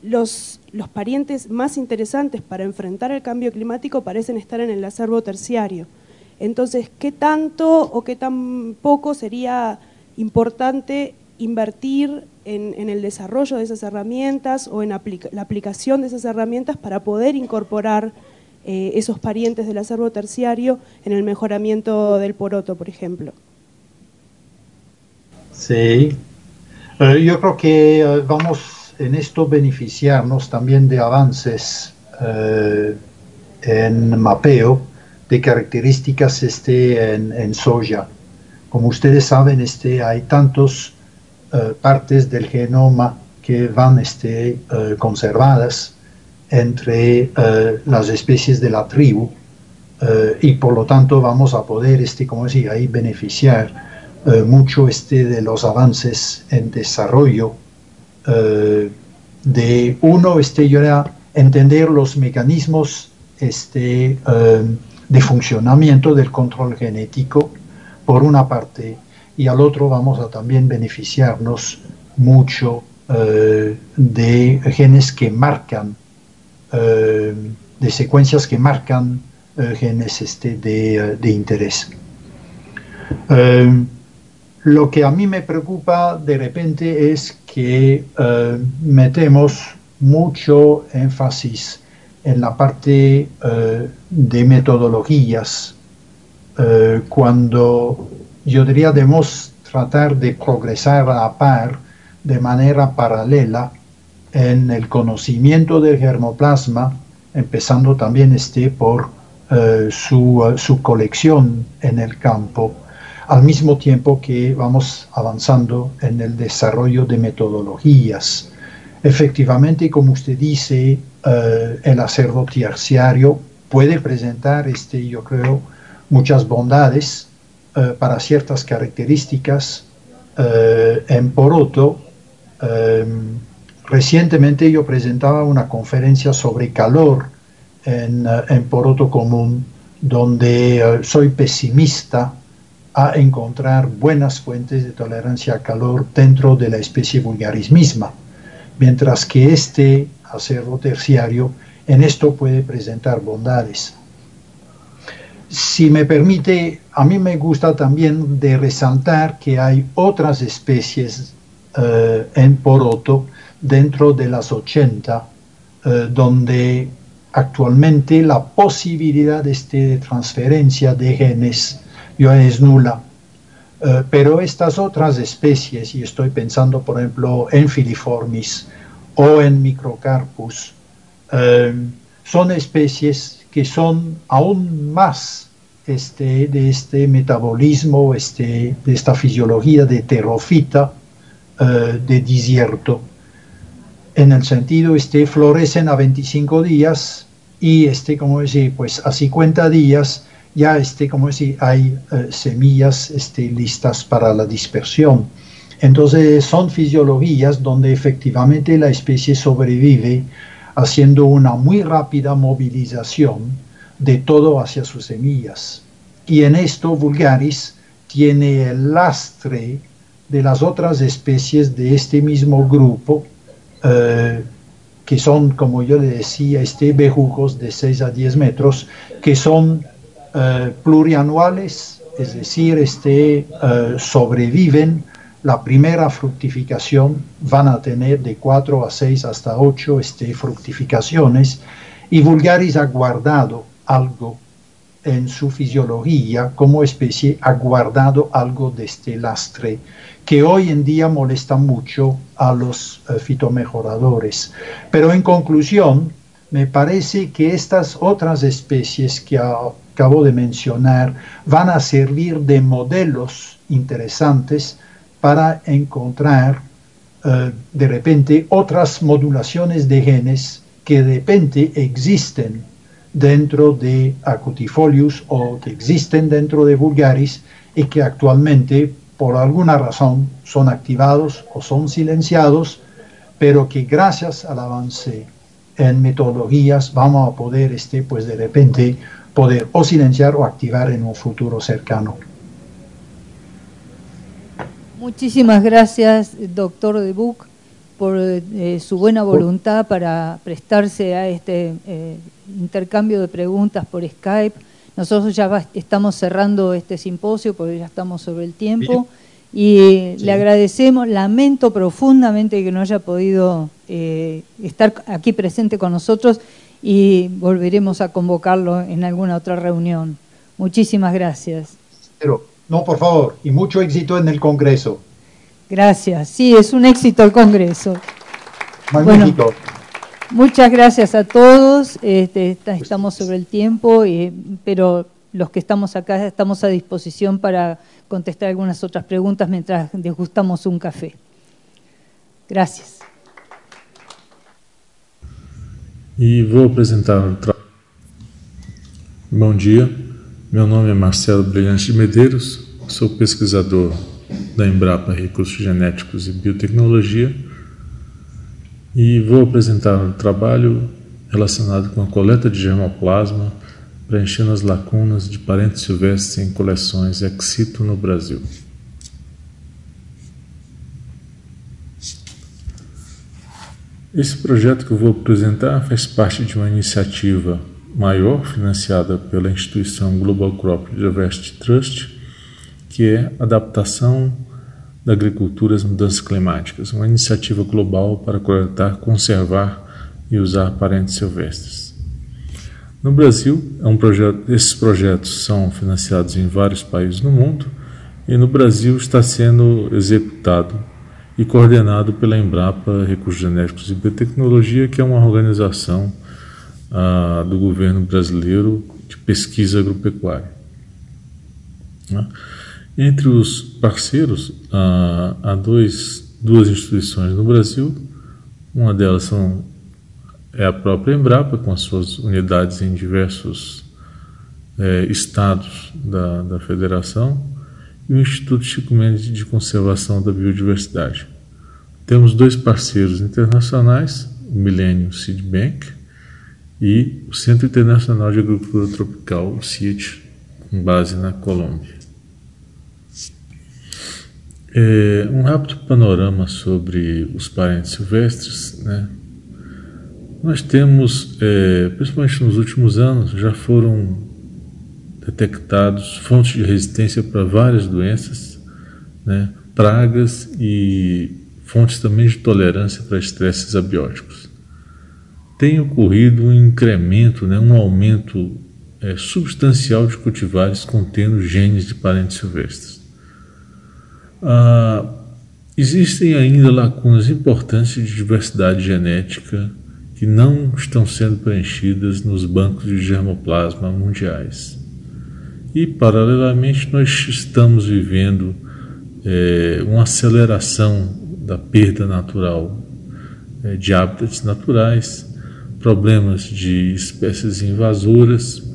los, los parientes más interesantes para enfrentar el cambio climático parecen estar en el acervo terciario. Entonces, ¿qué tanto o qué tan poco sería importante invertir en, en el desarrollo de esas herramientas o en la aplicación de esas herramientas para poder incorporar eh, esos parientes del acervo terciario en el mejoramiento del poroto, por ejemplo? Sí. Eh, yo creo que eh, vamos en esto beneficiarnos también de avances en mapeo de características este, en, soya. Como ustedes saben, este, hay tantas partes del genoma que van este, conservadas entre las especies de la tribu y por lo tanto vamos a poder, este, como decía, ahí beneficiar eh, mucho este de los avances en desarrollo eh, de uno este era entender los mecanismos este eh, de funcionamiento del control genético por una parte y al otro vamos a también beneficiarnos mucho de genes que marcan de secuencias que marcan genes este de, de interés. Lo que a mí me preocupa de repente es que eh, metemos mucho énfasis en la parte eh, de metodologías eh, cuando yo diría debemos tratar de progresar a par de manera paralela en el conocimiento del germoplasma, empezando también este por su, su colección en el campo al mismo tiempo que vamos avanzando en el desarrollo de metodologías. Efectivamente, como usted dice, eh, el acervo terciario puede presentar, este, yo creo, muchas bondades eh, para ciertas características eh, en poroto. Recientemente yo presentaba una conferencia sobre calor en, en poroto común, donde soy pesimista a encontrar buenas fuentes de tolerancia a calor dentro de la especie vulgaris misma, mientras que este acervo terciario en esto puede presentar bondades. Si me permite, a mí me gusta también de resaltar que hay otras especies eh, en poroto dentro de las 80, eh, donde actualmente la posibilidad este de transferencia de genes es nula. Eh, pero estas otras especies, y estoy pensando por ejemplo en Filiformis o en Microcarpus, eh, son especies que son aún más este, de este metabolismo, este, de esta fisiología de terofita, de desierto. En el sentido, este, florecen a 25 días y, este, como decir, pues a 50 días ya este, como si hay eh, semillas este, listas para la dispersión. Entonces son fisiologías donde efectivamente la especie sobrevive haciendo una muy rápida movilización de todo hacia sus semillas. Y en esto Vulgaris tiene el lastre de las otras especies de este mismo grupo, eh, que son, como yo le decía, este bejujos de 6 a 10 metros, que son eh, plurianuales, es decir, este, eh, sobreviven. La primera fructificación, van a tener de 4 a 6 hasta 8 este, fructificaciones. Y Vulgaris ha guardado algo en su fisiología como especie, ha guardado algo de este lastre que hoy en día molesta mucho a los eh, fitomejoradores. Pero en conclusión, me parece que estas otras especies que acabo de mencionar van a servir de modelos interesantes para encontrar eh, de repente otras modulaciones de genes que de repente existen dentro de Acutifolius o que existen dentro de Vulgaris y que actualmente por alguna razón son activados o son silenciados, pero que gracias al avance en metodologías vamos a poder este, pues de repente poder o silenciar o activar en un futuro cercano. Muchísimas gracias, doctor De Buc, por eh, su buena voluntad para prestarse a este eh, intercambio de preguntas por Skype. Nosotros ya estamos cerrando este simposio porque ya estamos sobre el tiempo y le agradecemos, lamento profundamente que no haya podido eh, estar aquí presente con nosotros y volveremos a convocarlo en alguna otra reunión. Muchísimas gracias. Pero, no, por favor, y mucho éxito en el Congreso. Gracias. Sí, es un éxito el Congreso. Magnífico. Bueno, muchas gracias a todos. Este, estamos sobre el tiempo, pero los que estamos acá estamos a disposición para contestar algunas otras preguntas mientras degustamos um café. Gracias. E vou apresentar o trabalho. Bom dia, meu nome é Marcelo Brilhante de Medeiros, sou pesquisador da Embrapa Recursos Genéticos e Biotecnologia e vou apresentar um trabalho relacionado com a coleta de germoplasma preenchendo as lacunas de parentes silvestres em coleções ex situ no Brasil. Esse projeto que eu vou apresentar faz parte de uma iniciativa maior financiada pela instituição Global Crop Diversity Trust, que é adaptação da agricultura às mudanças climáticas, uma iniciativa global para coletar, conservar e usar parentes silvestres. No Brasil, é um projeto, esses projetos são financiados em vários países no mundo e no Brasil está sendo executado e coordenado pela Embrapa Recursos Genéticos e Biotecnologia, que é uma organização ah, do governo brasileiro de pesquisa agropecuária. Né? Entre os parceiros, há dois, duas instituições no Brasil, uma delas são é a própria Embrapa, com as suas unidades em diversos é, estados da, da federação, e o Instituto Chico Mendes de Conservação da Biodiversidade. Temos dois parceiros internacionais, o Millennium Seed Bank e o Centro Internacional de Agricultura Tropical, o CIT, com base na Colômbia. É, um rápido panorama sobre os parentes silvestres, né? Nós temos, é, principalmente nos últimos anos, já foram detectados fontes de resistência para várias doenças, né, pragas e fontes também de tolerância para estresses abióticos. Tem ocorrido um incremento, né, um aumento é, substancial de cultivares contendo genes de parentes silvestres. Ah, existem ainda lacunas importantes de diversidade genética que não estão sendo preenchidas nos bancos de germoplasma mundiais. E, paralelamente, nós estamos vivendo é, uma aceleração da perda natural é, de hábitats naturais, problemas de espécies invasoras,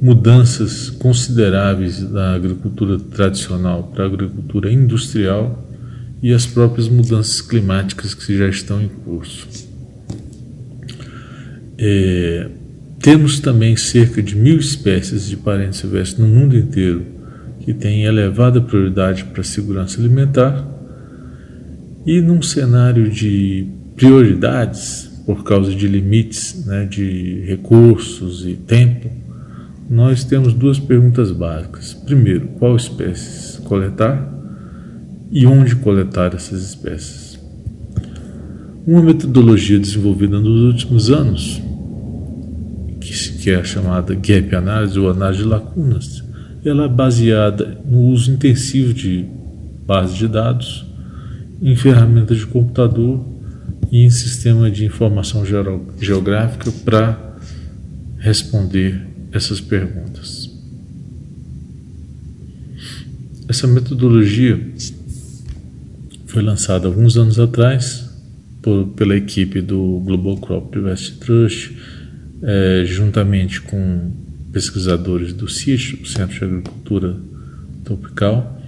mudanças consideráveis da agricultura tradicional para a agricultura industrial e as próprias mudanças climáticas que já estão em curso. É, temos também cerca de mil espécies de parentes silvestres no mundo inteiro que têm elevada prioridade para a segurança alimentar. E num cenário de prioridades, por causa de limites né, de recursos e tempo, nós temos duas perguntas básicas. Primeiro, qual espécies coletar e onde coletar essas espécies? Uma metodologia desenvolvida nos últimos anos que é a chamada gap análise ou análise de lacunas, ela é baseada no uso intensivo de bases de dados, em ferramentas de computador e em sistema de informação geográfica para responder essas perguntas. Essa metodologia foi lançada alguns anos atrás por, pela equipe do Global Crop Diversity Trust é, juntamente com pesquisadores do CIT, Centro de Agricultura Tropical,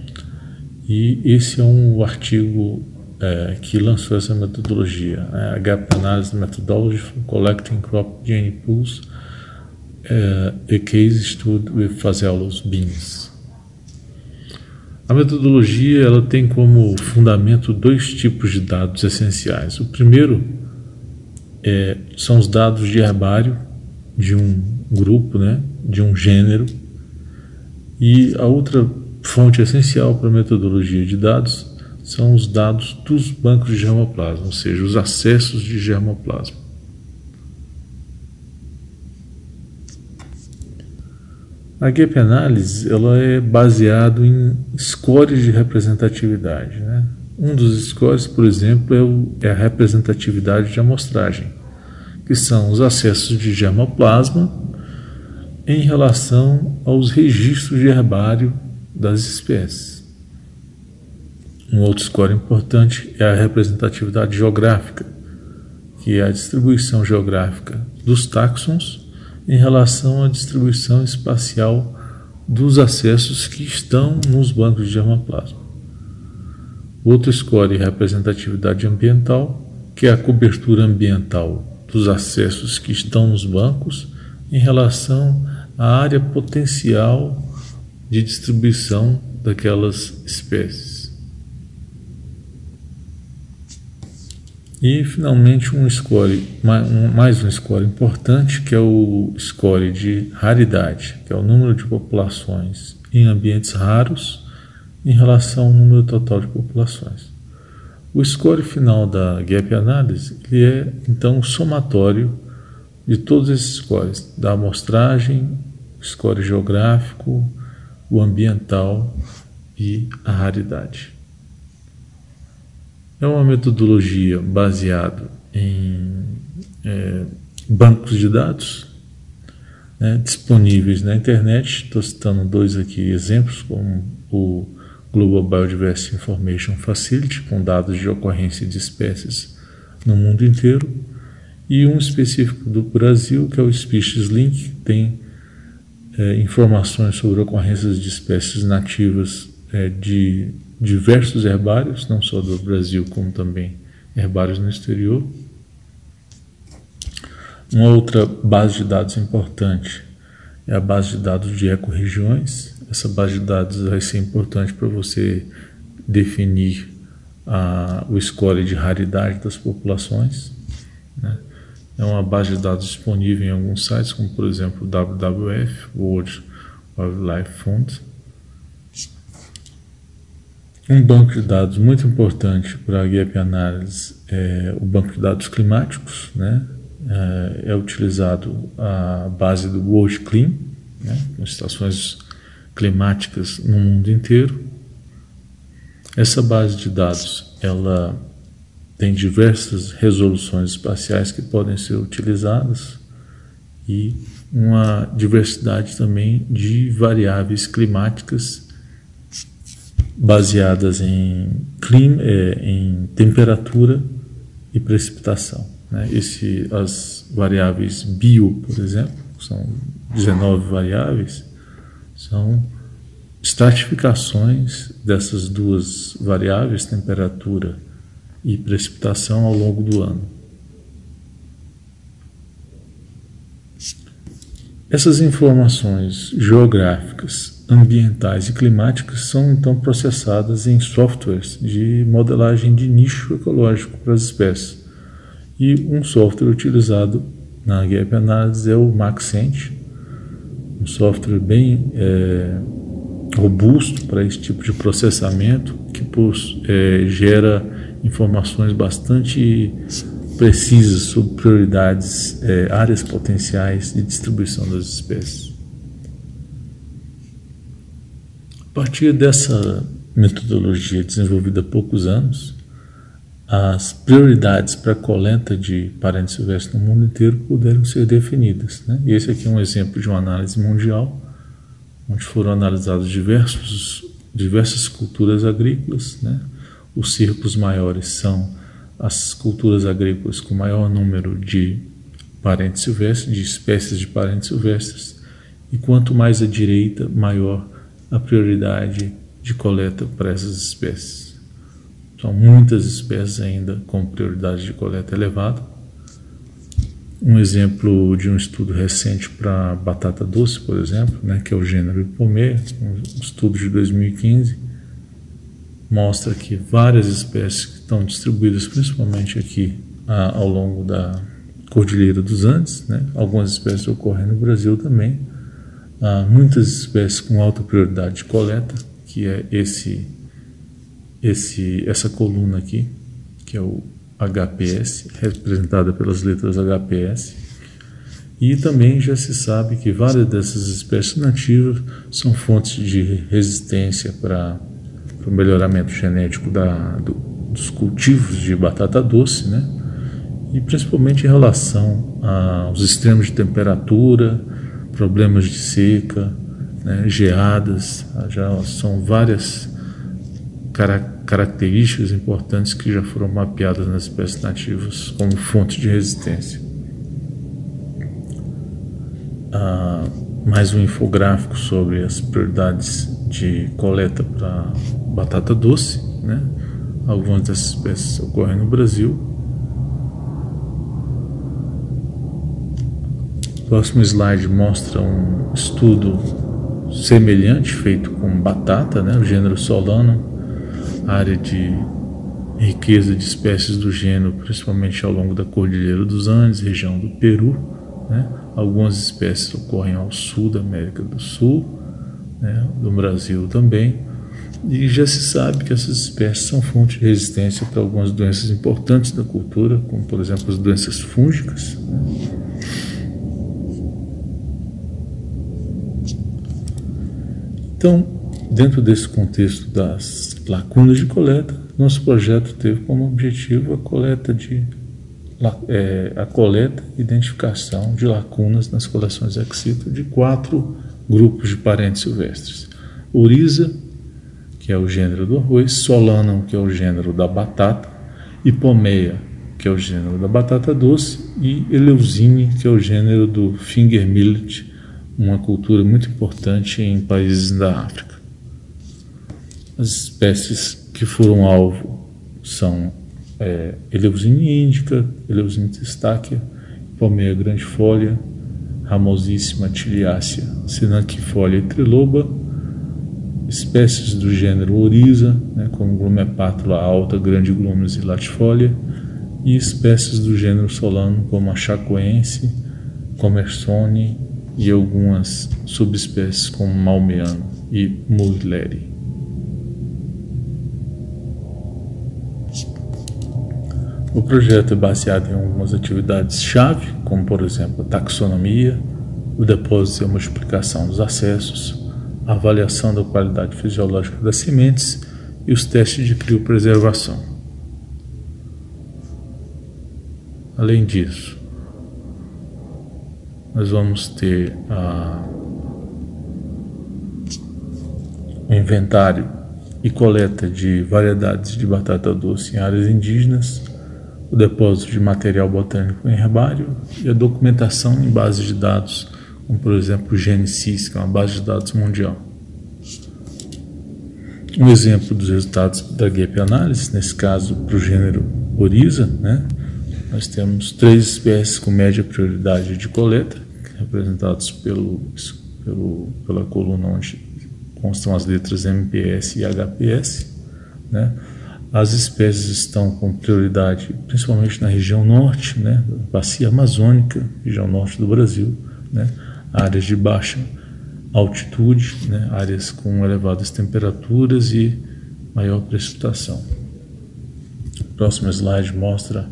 e esse é um artigo é, que lançou essa metodologia, é, a Gap Analysis Methodology for Collecting Crop Gene Pools, é, a Case Study with Phaseolus Beans. A metodologia ela tem como fundamento dois tipos de dados essenciais. O primeiro é, são os dados de herbário de um grupo, né, de um gênero. E a outra fonte essencial para a metodologia de dados são os dados dos bancos de germoplasma, ou seja, os acessos de germoplasma. A gap analysis ela é baseado em scores de representatividade, né? Um dos scores, por exemplo, é, é a representatividade de amostragem, que são os acessos de germoplasma em relação aos registros de herbário das espécies. Um outro score importante é a representatividade geográfica, que é a distribuição geográfica dos táxons em relação à distribuição espacial dos acessos que estão nos bancos de germoplasma. Outro score é representatividade ambiental, que é a cobertura ambiental dos acessos que estão nos bancos em relação à área potencial de distribuição daquelas espécies. E finalmente um score, mais um score importante, que é o score de raridade, que é o número de populações em ambientes raros em relação ao número total de populações. O score final da gap análise ele é então o somatório de todos esses scores, da amostragem, o score geográfico, o ambiental e a raridade. É uma metodologia baseada em é, bancos de dados né, disponíveis na internet. Estou citando dois aqui exemplos, como o Global Biodiversity Information Facility, com dados de ocorrência de espécies no mundo inteiro, e um específico do Brasil, que é o Species Link, que tem é, informações sobre ocorrências de espécies nativas é, de diversos herbários, não só do Brasil, como também herbários no exterior. Uma outra base de dados importante é a base de dados de ecorregiões. Essa base de dados vai ser importante para você definir a, o score de raridade das populações. Né? É uma base de dados disponível em alguns sites, como por exemplo o WWF, World Wildlife Fund. Um banco de dados muito importante para a Gap Análise é o banco de dados climáticos, né? É, é utilizado a base do World Clean, né? com estações climáticas no mundo inteiro. Essa base de dados, ela tem diversas resoluções espaciais que podem ser utilizadas e uma diversidade também de variáveis climáticas baseadas em clima, é, em temperatura e precipitação. Né? Esse, as variáveis bio, por exemplo, são 19 variáveis, são estratificações dessas duas variáveis, temperatura e precipitação, ao longo do ano. Essas informações geográficas ambientais e climáticas são então processadas em softwares de modelagem de nicho ecológico para as espécies. E um software utilizado na Gap Analysis é o Maxent, um software bem é, robusto para esse tipo de processamento que é, gera informações bastante precisas sobre prioridades, é, áreas potenciais de distribuição das espécies. A partir dessa metodologia desenvolvida há poucos anos, as prioridades para a coleta de parentes silvestres no mundo inteiro puderam ser definidas. Né? E esse aqui é um exemplo de uma análise mundial, onde foram analisados diversos, diversas culturas agrícolas. Né? Os círculos maiores são as culturas agrícolas com maior número de parentes silvestres, de espécies de parentes silvestres, e quanto mais à direita, maior a prioridade de coleta para essas espécies. São muitas espécies ainda com prioridade de coleta elevada. Um exemplo de um estudo recente para batata doce, por exemplo, né, que é o gênero Ipomea, um estudo de 2015, mostra que várias espécies que estão distribuídas principalmente aqui a, ao longo da Cordilheira dos Andes, né, algumas espécies ocorrem no Brasil também, Há muitas espécies com alta prioridade de coleta, que é esse, esse, essa coluna aqui, que é o HPS, representada pelas letras HPS. E também já se sabe que várias dessas espécies nativas são fontes de resistência para o melhoramento genético da, do, dos cultivos de batata doce, né? e principalmente em relação aos extremos de temperatura, problemas de seca, né, geadas, já são várias características importantes que já foram mapeadas nas espécies nativas como fonte de resistência. Ah, mais um infográfico sobre as prioridades de coleta para batata doce, né? Algumas dessas espécies ocorrem no Brasil. Próximo slide mostra um estudo semelhante feito com batata, né? O gênero Solano, área de riqueza de espécies do gênero, principalmente ao longo da Cordilheira dos Andes, região do Peru, né? Algumas espécies ocorrem ao sul da América do Sul, né, do Brasil também, e já se sabe que essas espécies são fonte de resistência para algumas doenças importantes da cultura, como por exemplo as doenças fúngicas. Né. Então, dentro desse contexto das lacunas de coleta, nosso projeto teve como objetivo a coleta de é, a coleta e identificação de lacunas nas coleções Exito de quatro grupos de parentes silvestres. Uriza, que é o gênero do arroz, Solanum, que é o gênero da batata, e Pomeia, que é o gênero da batata doce, e Eleusine, que é o gênero do finger millet, uma cultura muito importante em países da África. As espécies que foram alvo são é, Eleusine índica, Eleusine testáquia, Palmeia grandifolia, Ramosíssima tiliácea, Sinanquifolia e triloba, espécies do gênero Oriza, né, como Glumepátula alta, grande glumes e latifolia, e espécies do gênero Solano, como a Chacoense, Comersone e algumas subespécies como Malmeano e Mulleri. O projeto é baseado em algumas atividades-chave, como por exemplo a taxonomia, o depósito e a multiplicação dos acessos, a avaliação da qualidade fisiológica das sementes e os testes de criopreservação. Além disso, nós vamos ter o inventário e coleta de variedades de batata doce em áreas indígenas, o depósito de material botânico em herbário e a documentação em bases de dados, como por exemplo o GNSIS, que é uma base de dados mundial. Um exemplo dos resultados da gap analysis, nesse caso para o gênero Oriza, né? nós temos três espécies com média prioridade de coleta, representados pelo, pelo, pela coluna onde constam as letras MPS e HPS, né? As espécies estão com prioridade principalmente na região norte, né, bacia amazônica, região norte do Brasil, né, áreas de baixa altitude, né, áreas com elevadas temperaturas e maior precipitação. O próximo slide mostra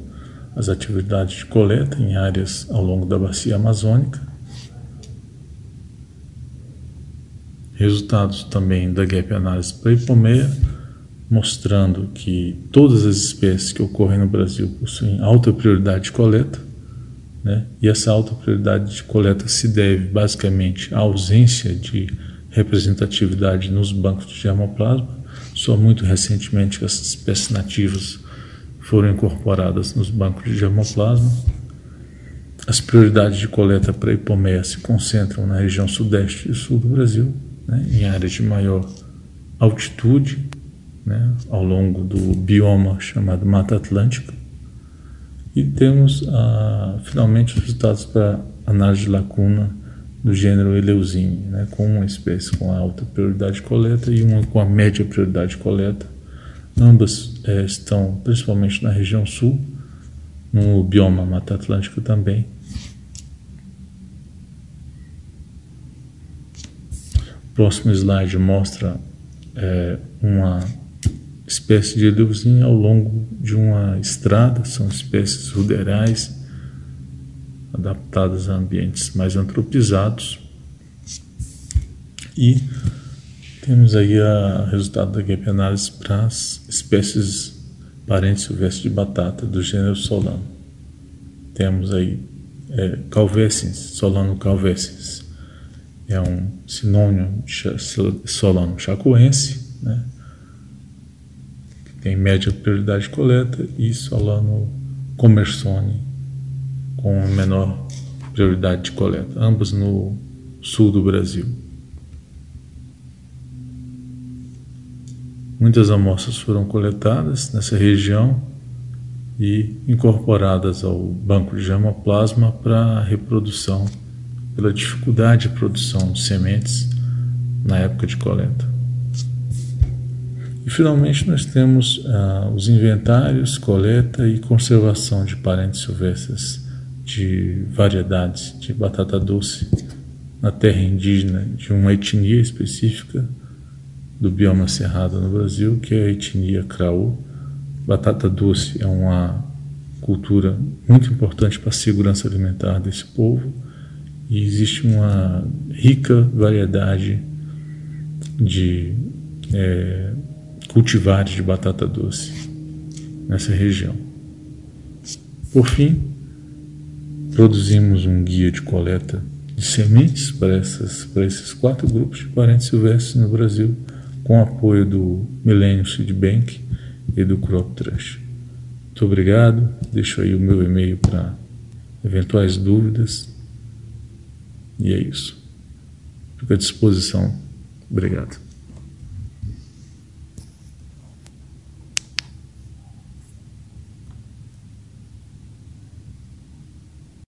as atividades de coleta em áreas ao longo da bacia amazônica. Resultados também da gap análise para Ipomeia mostrando que todas as espécies que ocorrem no Brasil possuem alta prioridade de coleta, né? e essa alta prioridade de coleta se deve basicamente à ausência de representatividade nos bancos de germoplasma. Só muito recentemente que essas espécies nativas foram incorporadas nos bancos de germoplasma. As prioridades de coleta para hipomeia se concentram na região sudeste e sul do Brasil, né? em áreas de maior altitude né, ao longo do bioma chamado Mata Atlântica. E temos ah, finalmente os resultados para análise de lacuna do gênero Eleusine, né, com uma espécie com alta prioridade de coleta e uma com a média prioridade de coleta. Ambas é, estão principalmente na região sul, no bioma Mata Atlântica também. Próximo slide mostra é, uma espécie de eleuzinha ao longo de uma estrada, são espécies ruderais adaptadas a ambientes mais antropizados. E Temos aí o resultado da gap análise para as espécies parentes silvestres de batata do gênero Solano. Temos aí é, calvescens, Solano É um sinônimo Solano chacoense, né? que tem média prioridade de coleta, e Solano comersone, com menor prioridade de coleta, ambos no sul do Brasil. Muitas amostras foram coletadas nessa região e incorporadas ao banco de germoplasma para reprodução, pela dificuldade de produção de sementes na época de coleta. E finalmente nós temos ah, os inventários, coleta e conservação de parentes silvestres de variedades de batata doce na terra indígena de uma etnia específica do bioma cerrado no Brasil, que é a etnia Kraú. Batata doce é uma cultura muito importante para a segurança alimentar desse povo e existe uma rica variedade de é, cultivares de batata doce nessa região. Por fim, produzimos um guia de coleta de sementes para, essas, para esses quatro grupos de parentes silvestres no Brasil com apoio do Millennium Seed Bank e do Crop Trust. Muito obrigado. Deixo aí o meu e-mail para eventuais dúvidas. E é isso. Fico à disposição. Obrigado.